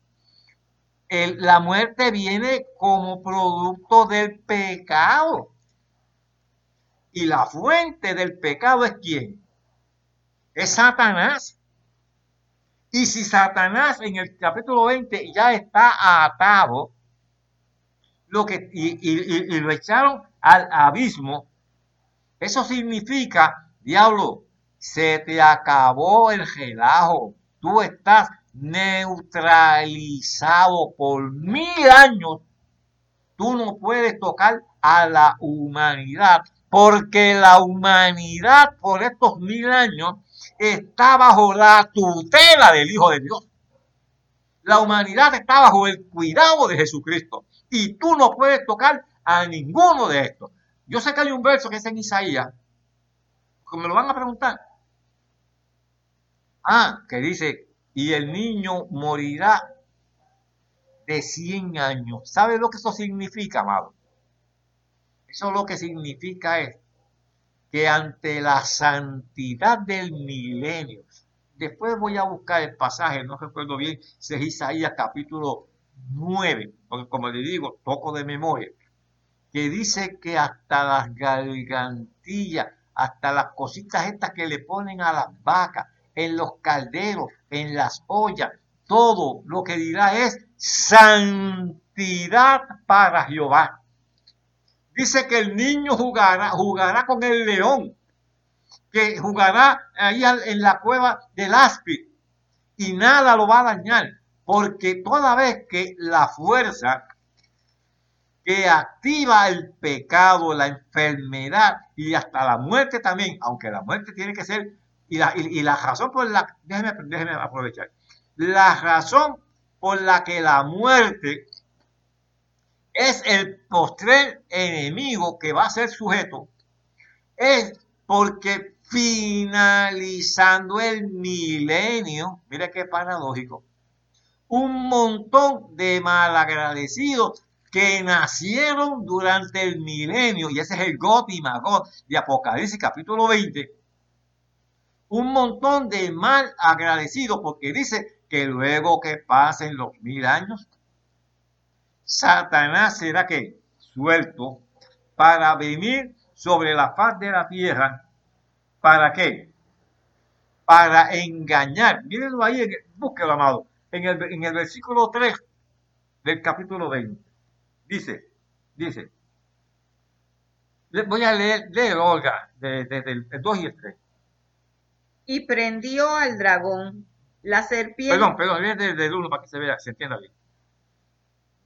la muerte viene como producto del pecado. Y la fuente del pecado es quién? Es Satanás. Y si Satanás en el capítulo 20 ya está atado, lo que, y- y lo echaron al abismo, eso significa, diablo, se te acabó el relajo. Tú estás neutralizado por mil años. Tú no puedes tocar a la humanidad porque la humanidad por estos mil años está bajo la tutela del Hijo de Dios. La humanidad está bajo el cuidado de Jesucristo y tú no puedes tocar a ninguno de estos. Yo sé que hay un verso que es en Isaías, que me lo van a preguntar. Ah, que dice, y el niño morirá de 100 años. ¿Sabe lo que eso significa, amado? Eso lo que significa es que ante la santidad del milenio, después voy a buscar el pasaje, no recuerdo bien, si es Isaías capítulo 9, porque como le digo, toco de memoria, que dice que hasta las gargantillas, hasta las cositas estas que le ponen a las vacas, en los calderos, en las ollas, todo lo que dirá es santidad para Jehová. Dice que el niño jugará, jugará con el león, que jugará ahí en la cueva del áspid y nada lo va a dañar, porque toda vez que la fuerza que activa el pecado, la enfermedad y hasta la muerte también, aunque la muerte tiene que ser, y la, y, la razón por la, déjeme, déjeme aprovechar, la razón por la que la muerte es el postrer enemigo que va a ser sujeto, es porque finalizando el milenio, mire qué paradójico, un montón de malagradecidos que nacieron durante el milenio, y ese es el Magod de Apocalipsis capítulo 20, un montón de mal agradecidos, porque dice que luego que pasen los mil años, Satanás será que suelto para venir sobre la faz de la tierra. ¿Para qué? Para engañar. Mírenlo ahí, búsquelo, amado. En el, en el versículo 3 del capítulo 20. Dice, dice. Voy a leer, leer Olga, desde el 2 y el 3. Y prendió al dragón, la serpiente. Perdón, perdón, desde el 1 para que se vea, se entienda bien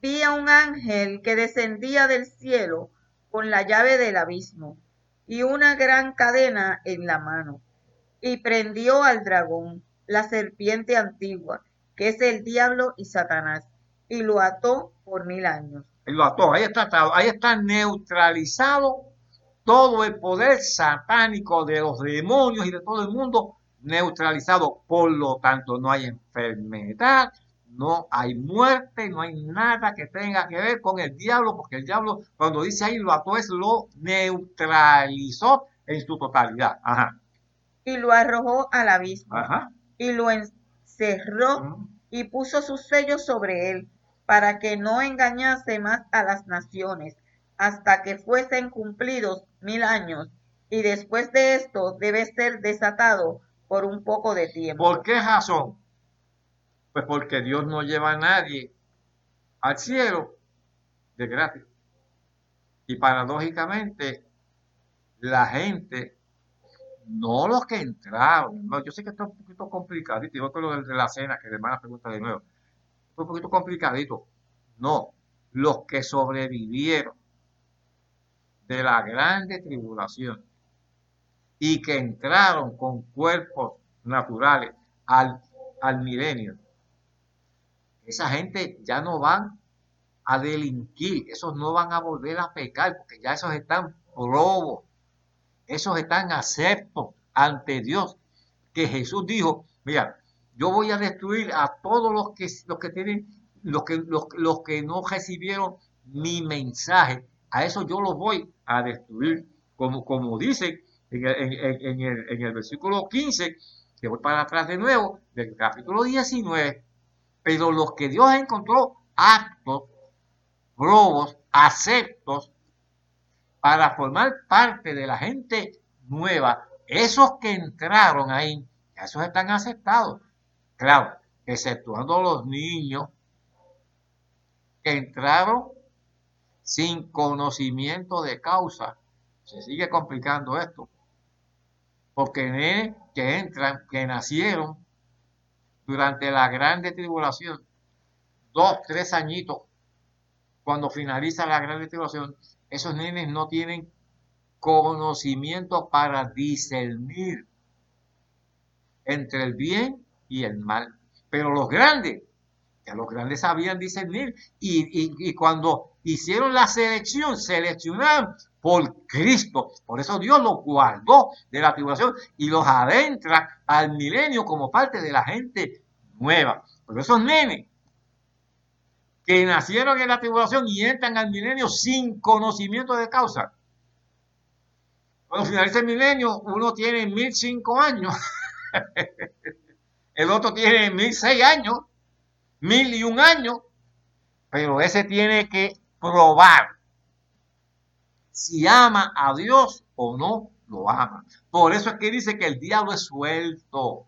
vi a un ángel que descendía del cielo con la llave del abismo y una gran cadena en la mano, y prendió al dragón, la serpiente antigua, que es el diablo y Satanás, y lo ató por mil años. Y lo ató, ahí está, ahí está neutralizado todo el poder satánico de los demonios y de todo el mundo, neutralizado. Por lo tanto, no hay enfermedad, no hay muerte, no hay nada que tenga que ver con el diablo, porque el diablo, cuando dice ahí lo ató, es lo neutralizó en su totalidad. Ajá. Y lo arrojó al abismo. Ajá. Y lo encerró y puso sus sellos sobre él, para que no engañase más a las naciones, hasta que fuesen cumplidos mil años. Y después de esto debe ser desatado por un poco de tiempo. ¿Por qué razón? Pues porque Dios no lleva a nadie al cielo de gratis. Y paradójicamente, la gente, no los que entraron, no, yo sé que está un poquito complicadito, igual que lo de la cena, que hermana pregunta de nuevo, un poquito complicadito. No, los que sobrevivieron de la grande tribulación y que entraron con cuerpos naturales al, al milenio, esa gente ya no van a delinquir, esos no van a volver a pecar, porque ya esos están probos, esos están aceptos ante Dios. Que Jesús dijo, mira, yo voy a destruir a todos los que, los que tienen, los que, los, los que no recibieron mi mensaje, a eso yo los voy a destruir, como, como dice en el, en, el, versículo 15, que voy para atrás de nuevo, del capítulo 19, pero los que Dios encontró aptos, probos, aceptos, para formar parte de la gente nueva, esos que entraron ahí, esos están aceptados. Claro, exceptuando los niños que entraron sin conocimiento de causa. Se sigue complicando esto. Porque que entran, que nacieron durante la grande tribulación, dos, tres añitos, cuando finaliza la grande tribulación, esos nenes no tienen conocimiento para discernir entre el bien y el mal. Pero los grandes, ya los grandes sabían discernir y, y cuando hicieron la selección, seleccionaron por Cristo. Por eso Dios los guardó de la tribulación y los adentra al milenio como parte de la gente nueva. Pero esos nenes que nacieron en la tribulación y entran al milenio sin conocimiento de causa. Cuando finaliza el milenio, uno tiene mil cinco años, [LAUGHS] el otro tiene mil seis años, mil y un años, pero ese tiene que probar si ama a Dios o no lo ama. Por eso es que dice que el diablo es suelto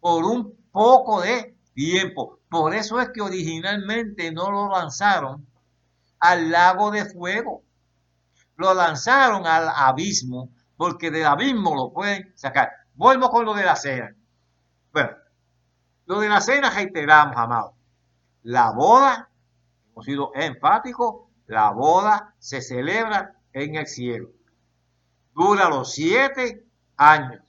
por un poco de tiempo. Por eso es que originalmente no lo lanzaron al lago de fuego. Lo lanzaron al abismo, porque del abismo lo pueden sacar. Vuelvo con lo de la cena. Bueno, lo de la cena reiteramos, amado. La boda, sido enfáticos, La boda se celebra en el cielo. Dura los siete años.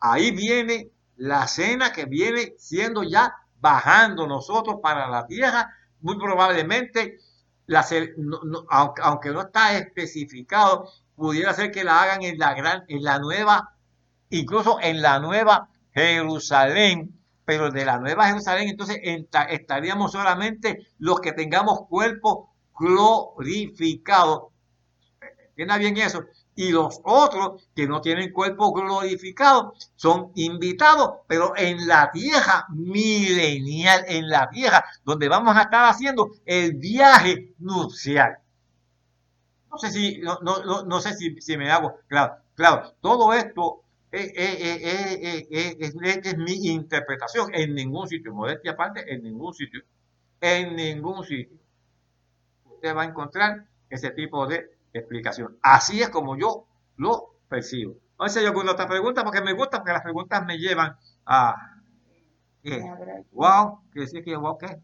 Ahí viene la cena que viene siendo ya bajando nosotros para la tierra. Muy probablemente, aunque, no está especificado, pudiera ser que la hagan en la gran, en la nueva, incluso en la nueva Jerusalén, pero de la nueva Jerusalén, entonces estaríamos solamente los que tengamos cuerpo glorificado. Entienda bien eso. Y los otros que no tienen cuerpo glorificado son invitados, pero en la tierra milenial, en la tierra, donde vamos a estar haciendo el viaje nupcial. No sé si, no, no, no sé si, si me hago claro. Claro, todo esto es, es, mi interpretación. En ningún sitio, modestia aparte, en ningún sitio, en ningún sitio, usted va a encontrar ese tipo de explicación. Así es como yo lo percibo. No sé yo alguna otra pregunta, porque me gusta, porque las preguntas me llevan a... Wow, ¿qué decir que wow, ¿qué?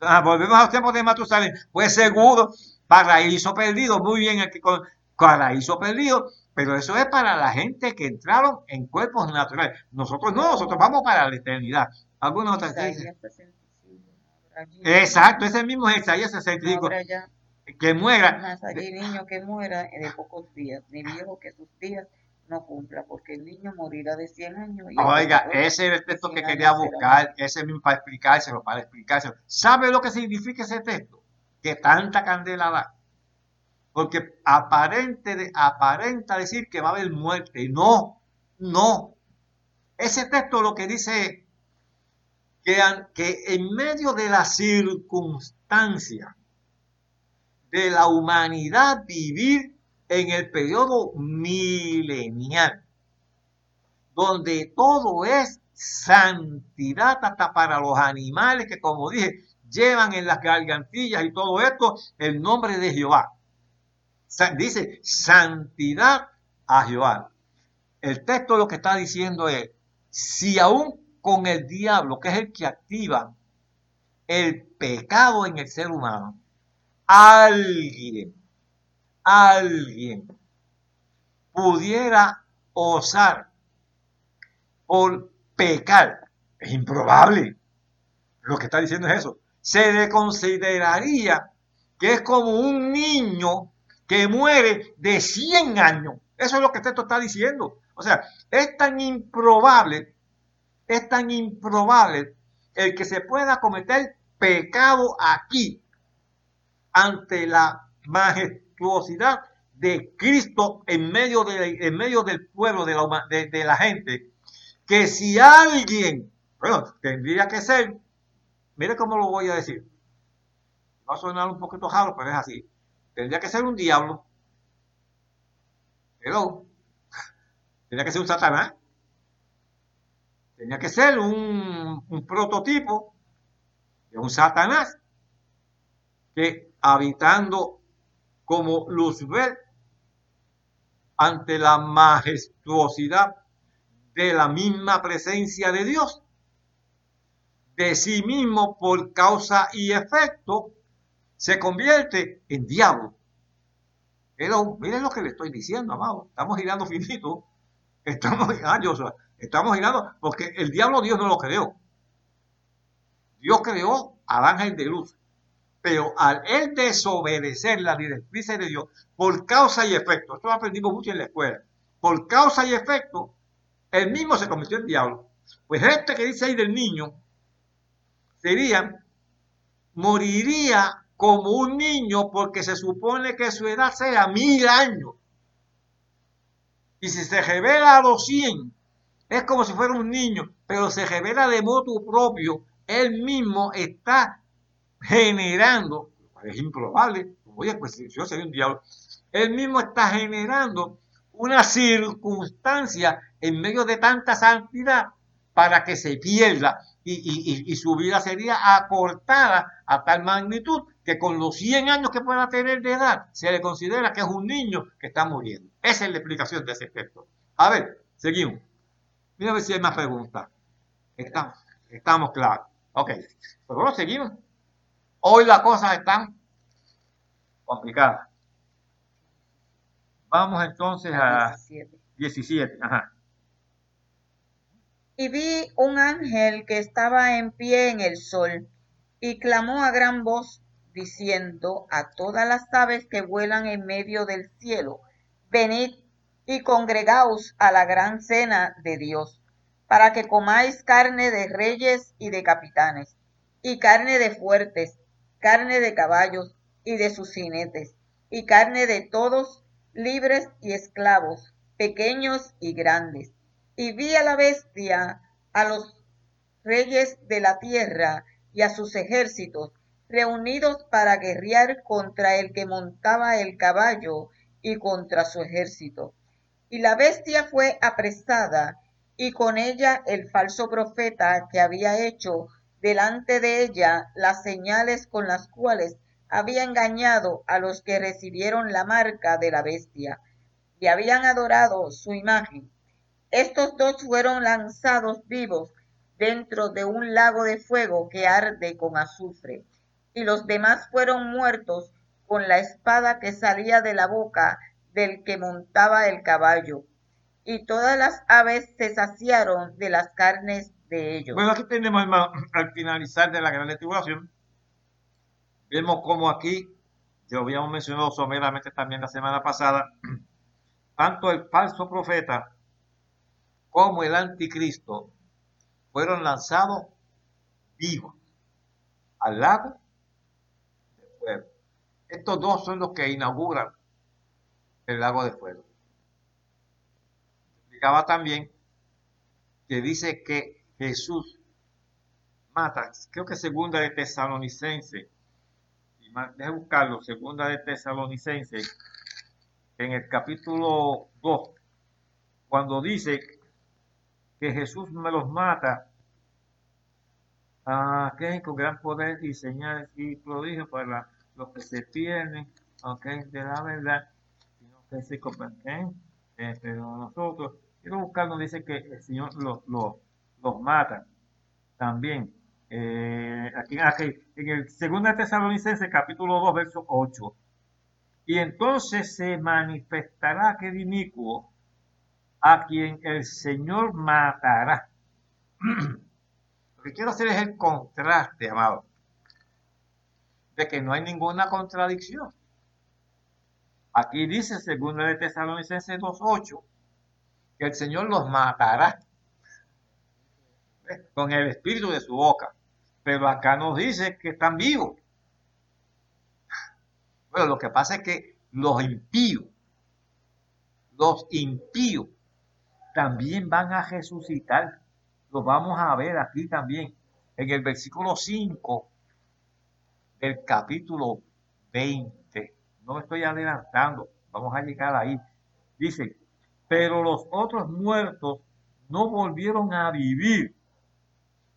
Ah, volvemos a los tiempos de Matusalén. Pues seguro, paraíso perdido, muy bien aquí con paraíso perdido, pero eso es para la gente que entraron en cuerpos naturales. Nosotros no, nosotros vamos para la eternidad. Algunos otras Exacto, ese mismo es Isaías 65. Que muera. El niño que muera de pocos días, ni viejo que sus días no cumpla, porque el niño morirá de 100 años. Oiga, ese es el texto que quería buscar, ese mismo para explicárselo, para explicárselo. ¿Sabe lo que significa ese texto? Que tanta candela da. Porque aparente aparenta decir que va a haber muerte. No, no. Ese texto lo que dice que, que en medio de la circunstancia de la humanidad vivir en el periodo milenial, donde todo es santidad hasta para los animales que, como dije, llevan en las gargantillas y todo esto el nombre de Jehová dice santidad a Jehová. El texto lo que está diciendo es, si aún con el diablo, que es el que activa el pecado en el ser humano, alguien, alguien pudiera osar por pecar, es improbable. Lo que está diciendo es eso. Se le consideraría que es como un niño que muere de 100 años. Eso es lo que este está diciendo. O sea, es tan improbable, es tan improbable el que se pueda cometer pecado aquí ante la majestuosidad de Cristo en medio, de, en medio del pueblo, de la, de la gente, que si alguien, bueno, tendría que ser, mire cómo lo voy a decir, va a sonar un poquito raro, pero es así tendría que ser un diablo. Hello. [LAUGHS] Tendría que ser un satanás. Tenía que ser un, prototipo de un satanás que habitando como Luzbel ante la majestuosidad de la misma presencia de Dios, de sí mismo por causa y efecto, se convierte en diablo. Pero miren lo que le estoy diciendo, amado. Estamos girando finito. Estamos, [LAUGHS] girando, estamos girando porque el diablo Dios no lo creó. Dios creó al ángel de luz. Pero al él desobedecer la directriz de Dios por causa y efecto, esto lo aprendimos mucho en la escuela, por causa y efecto, él mismo se convirtió en diablo. Pues este que dice ahí del niño sería, moriría como un niño porque se supone que su edad sea mil años. Y si se revela a los cien, es como si fuera un niño, pero se revela de modo propio, él mismo está generando, es improbable, oye, pues yo sería un diablo, él mismo está generando una circunstancia en medio de tanta santidad para que se pierda y, su vida sería acortada a tal magnitud que con los 100 años que pueda tener de edad se le considera que es un niño que está muriendo. Esa es la explicación de ese efecto. A ver, seguimos. Mira a ver si hay más preguntas. Estamos, estamos claros. Ok, pero seguimos. Hoy las cosas están complicada. Vamos entonces a 17. Ajá. Y vi un ángel que estaba en pie en el sol y clamó a gran voz diciendo a todas las aves que vuelan en medio del cielo, venid y congregaos a la gran cena de Dios, para que comáis carne de reyes y de capitanes, y carne de fuertes, carne de caballos y de sus jinetes, y carne de todos, libres y esclavos, pequeños y grandes. Y vi a la bestia, a los reyes de la tierra y a sus ejércitos, reunidos para guerrear contra el que montaba el caballo y contra su ejército. Y la bestia fue apresada, y con ella el falso profeta que había hecho delante de ella las señales con las cuales había engañado a los que recibieron la marca de la bestia y habían adorado su imagen. Estos dos fueron lanzados vivos dentro de un lago de fuego que arde con azufre, y los demás fueron muertos con la espada que salía de la boca del que montaba el caballo, y todas las aves se saciaron de las carnes de ellos. Bueno, aquí tenemos, [CLEARS THROAT] al finalizar de la gran tribulación, vemos como aquí, ya habíamos mencionado someramente también la semana pasada, [CLEARS THROAT] tanto el falso profeta como el anticristo fueron lanzados vivos al lago de fuego. Estos dos son los que inauguran el lago de fuego. Explicaba también que dice que Jesús mata, creo que segunda de Tesalonicense, Deje buscarlo, segunda de Tesalonicenses, en el capítulo 2, cuando dice que Jesús me los mata, ah, con gran poder y señales y prodigios para los que se pierden, okay, de la verdad, que se eh, pero nosotros, quiero buscarlo, dice que el Señor los, los, los mata también. Eh, aquí, en el 2 Tesalonicenses capítulo 2, verso 8. Y entonces se manifestará aquel inicuo a quien el Señor matará. [CLEARS THROAT] Lo que quiero hacer es el contraste, amado, de que no hay ninguna contradicción. Aquí dice 2 de Tesalonicenses 2.8 que el Señor los matará con el espíritu de su boca. Pero acá nos dice que están vivos. Bueno, lo que pasa es que los impíos, los impíos, también van a resucitar. Lo vamos a ver aquí también, en el versículo 5 del capítulo 20. No me estoy adelantando, vamos a llegar ahí. Dice, pero los otros muertos no volvieron a vivir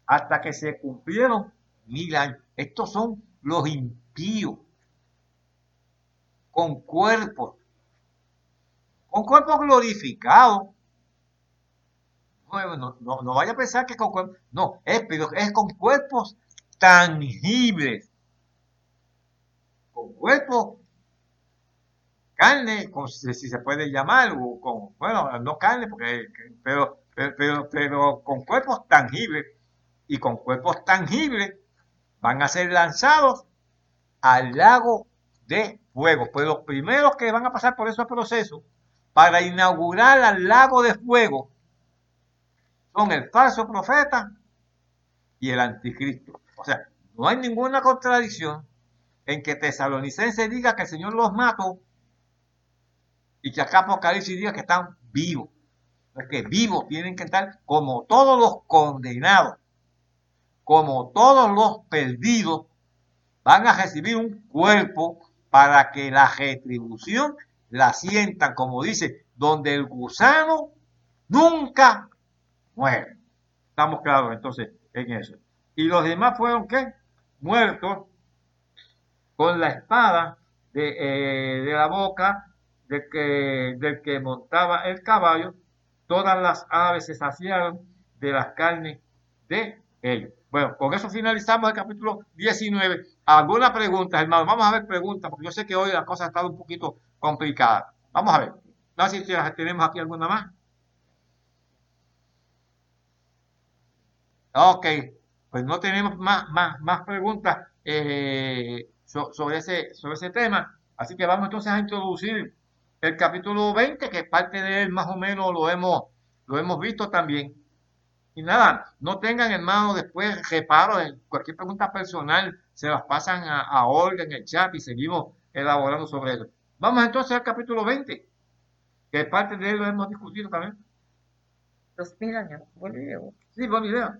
hasta que se cumplieron mil años. Estos son los impíos, con cuerpos, con cuerpos glorificados. No, no, vaya a pensar que con cuerpos, no, es, es con cuerpos tangibles, con cuerpos carne, si se puede llamar, o con, bueno, no carne, porque, pero, pero, pero con cuerpos tangibles y con cuerpos tangibles van a ser lanzados al lago de fuego. Pues los primeros que van a pasar por esos procesos para inaugurar al lago de fuego son el falso profeta y el anticristo. O sea, no hay ninguna contradicción en que Tesalonicense diga que el Señor los mató y que acá Apocalipsis diga que están vivos. Es que vivos tienen que estar como todos los condenados como todos los perdidos, van a recibir un cuerpo para que la retribución la sientan, como dice, donde el gusano nunca muere. Estamos claros entonces en eso. Y los demás fueron qué? Muertos con la espada de, eh, de la boca del que, del que montaba el caballo. Todas las aves se saciaron de las carnes de ellos. Bueno, con eso finalizamos el capítulo 19 ¿Alguna pregunta, hermano? Vamos a ver preguntas, porque yo sé que hoy la cosa ha estado un poquito complicada. Vamos a ver. No si tenemos aquí alguna más. Ok, pues no tenemos más, más, más preguntas eh, sobre, ese, sobre ese tema. Así que vamos entonces a introducir el capítulo 20, que parte de él más o menos lo hemos, lo hemos visto también. Y nada, no tengan hermano después reparo en cualquier pregunta personal, se las pasan a, a Olga en el chat y seguimos elaborando sobre eso. Vamos entonces al capítulo 20, que parte de él lo hemos discutido también. Dos mil años, buen video. Sí, buen video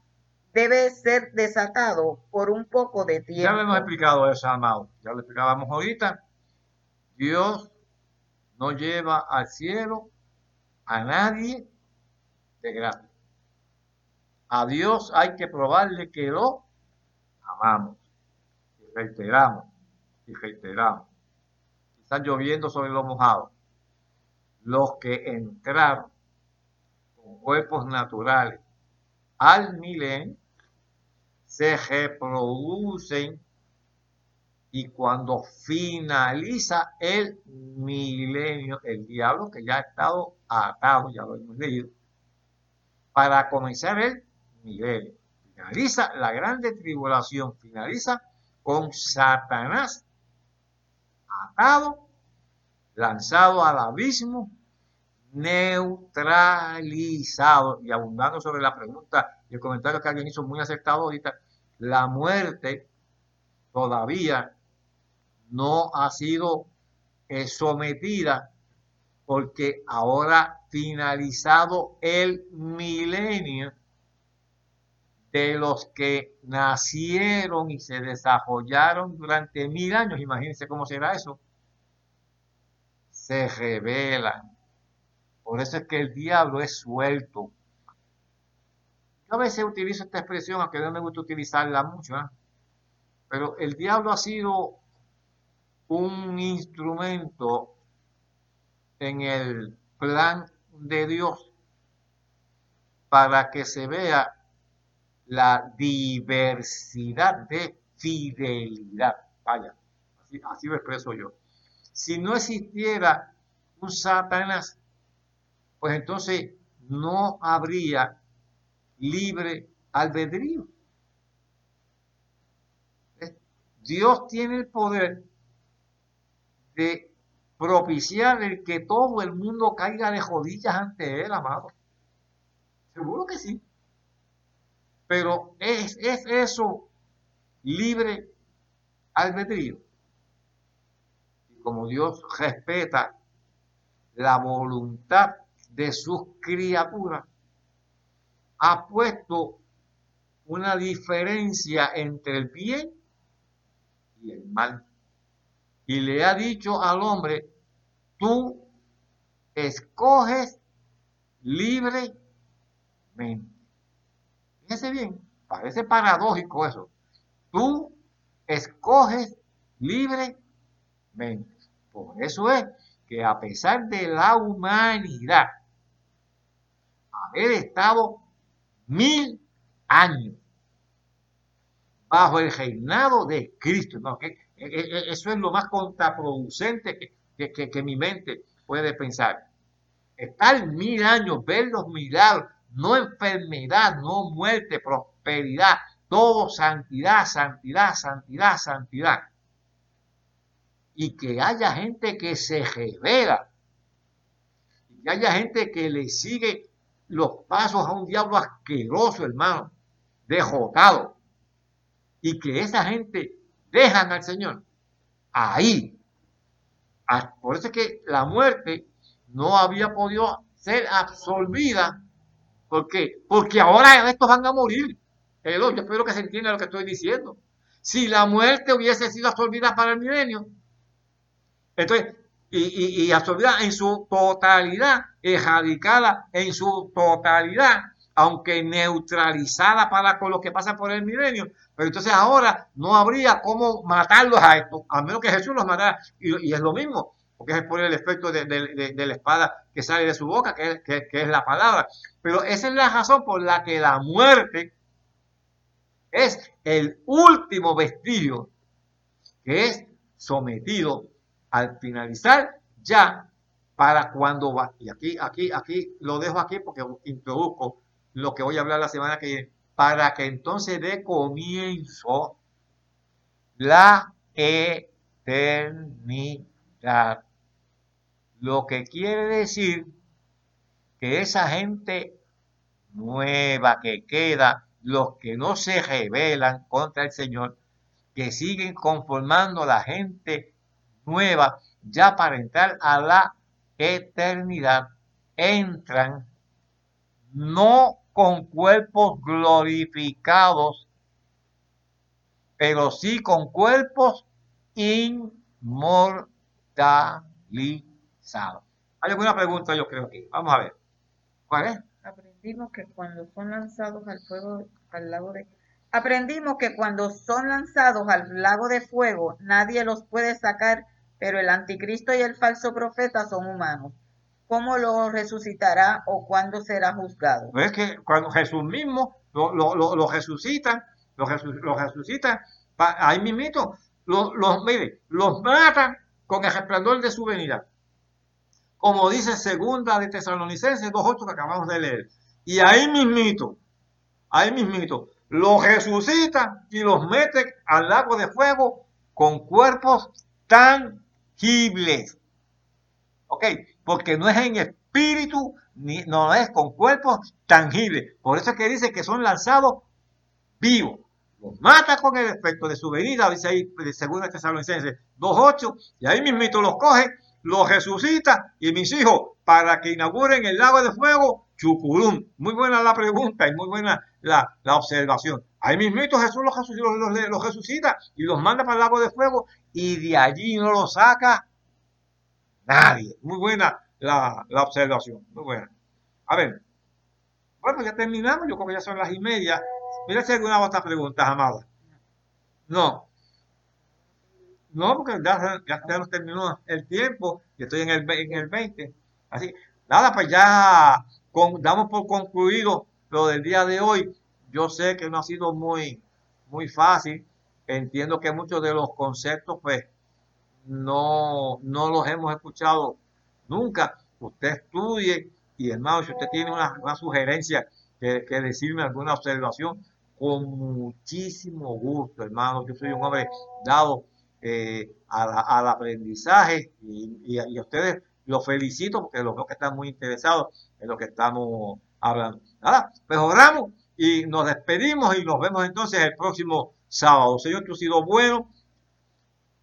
debe ser desatado por un poco de tiempo. Ya lo hemos explicado eso, amado. Ya lo explicábamos ahorita. Dios no lleva al cielo a nadie de gratis. A Dios hay que probarle que lo amamos. Y reiteramos. Y reiteramos. Están lloviendo sobre los mojados. Los que entraron con cuerpos naturales al milenio se reproducen y cuando finaliza el milenio, el diablo que ya ha estado atado, ya lo hemos leído, para comenzar el milenio. Finaliza la grande tribulación, finaliza con Satanás atado, lanzado al abismo, neutralizado y abundando sobre la pregunta y el comentario que alguien hizo muy acertado ahorita, la muerte todavía no ha sido sometida porque ahora finalizado el milenio de los que nacieron y se desarrollaron durante mil años, imagínense cómo será eso, se revelan. Por eso es que el diablo es suelto a veces utilizo esta expresión, aunque no me gusta utilizarla mucho, ¿eh? pero el diablo ha sido un instrumento en el plan de Dios para que se vea la diversidad de fidelidad. Vaya, así, así, lo expreso yo. Si no existiera un Satanás, pues entonces no habría libre albedrío. Dios tiene el poder de propiciar el que todo el mundo caiga de rodillas ante Él, amado. Seguro que sí. Pero es, es eso libre albedrío. Y como Dios respeta la voluntad de sus criaturas, ha puesto una diferencia entre el bien y el mal. Y le ha dicho al hombre, tú escoges libremente. Fíjese bien, parece paradójico eso. Tú escoges libremente. Por eso es que a pesar de la humanidad haber estado mil años bajo el reinado de Cristo. No, que, eso es lo más contraproducente que, que, mi mente puede pensar. Estar mil años, ver los milagros, no enfermedad, no muerte, prosperidad, todo santidad, santidad, santidad, santidad. Y que haya gente que se revela, y que haya gente que le sigue los pasos a un diablo asqueroso, hermano, dejotado. Y que esa gente dejan al Señor ahí. Ah, por eso es que la muerte no había podido ser absolvida. ¿Por qué? Porque ahora estos van a morir. yo espero que se entienda lo que estoy diciendo. Si la muerte hubiese sido absorbida para el milenio, entonces, y, y, absorbida en su totalidad, erradicada en su totalidad, aunque neutralizada para con lo que pasa por el milenio, pero entonces ahora no habría cómo matarlos a estos, a menos que Jesús los matara, y, es lo mismo, porque es por el efecto de, la espada que sale de su boca, que, que es la palabra. Pero esa es la razón por la que la muerte es el último vestigio que es sometido al finalizar ya para cuando va. Y aquí, aquí, aquí lo dejo aquí porque introduzco lo que voy a hablar la semana que viene, para que entonces dé comienzo la eternidad. Lo que quiere decir que esa gente nueva que queda, los que no se rebelan contra el Señor, que siguen conformando la gente nueva ya para entrar a la eternidad, entran no con cuerpos glorificados, pero sí con cuerpos inmortalizados. Hay alguna pregunta, yo creo que. Vamos a ver. ¿Cuál es? Aprendimos que cuando son lanzados al fuego, al lago de Aprendimos que cuando son lanzados al lago de fuego, nadie los puede sacar, pero el anticristo y el falso profeta son humanos. ¿Cómo lo resucitará o cuándo será juzgado? Es que cuando Jesús mismo lo, lo, resucita, lo, resucita, ahí mismito, los, los, mire, los matan con el resplandor de su venida. Como dice segunda de Tesalonicenses 2.8 que acabamos de leer. Y ahí mismito, ahí mismito, los resucita y los mete al lago de fuego con cuerpos tangibles. ¿Ok? porque no es en espíritu, ni, no es con cuerpos tangibles. Por eso es que dice que son lanzados vivos. Los mata con el efecto de su venida, dice ahí de segunda Tesalonicenses 2.8, y ahí mismito los coge, los resucita, y mis hijos, para que inauguren el lago de fuego, Chucurum. Muy buena la pregunta y muy buena la, observación. Ahí mismito Jesús los, resucita y los manda para el lago de fuego, y de allí no los saca Nadie. Muy buena la, observación. Muy buena. A ver. Bueno, ya terminamos. Yo creo que ya son las y media. Mira si hay alguna otra pregunta, Amada. No. No, porque ya, ya, nos terminó el tiempo y estoy en el, en el 20. Así, nada, pues ya damos por concluido lo del día de hoy. Yo sé que no ha sido muy, muy fácil. Entiendo que muchos de los conceptos, pues, no, no los hemos escuchado nunca. Usted estudie y hermano, si usted tiene una, sugerencia que, decirme, alguna observación, con muchísimo gusto, hermano. Yo soy un hombre dado eh, al aprendizaje y, a ustedes los felicito porque los veo que están muy interesados en lo que estamos hablando. Nada, pues oramos y nos despedimos y nos vemos entonces el próximo sábado. Señor, tú has sido bueno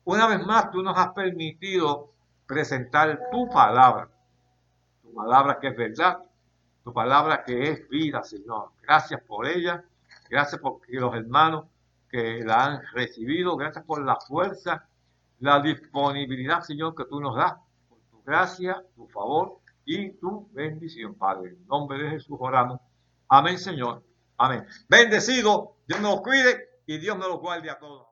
una vez más, tú nos has permitido presentar tu palabra, tu palabra que es verdad, tu palabra que es vida, Señor. Gracias por ella, gracias por los hermanos que la han recibido, gracias por la fuerza, la disponibilidad, Señor, que tú nos das, por tu gracia, tu favor y tu bendición, Padre. En nombre de Jesús oramos. Amén, Señor. Amén. Bendecido, Dios nos cuide y Dios nos lo guarde a todos.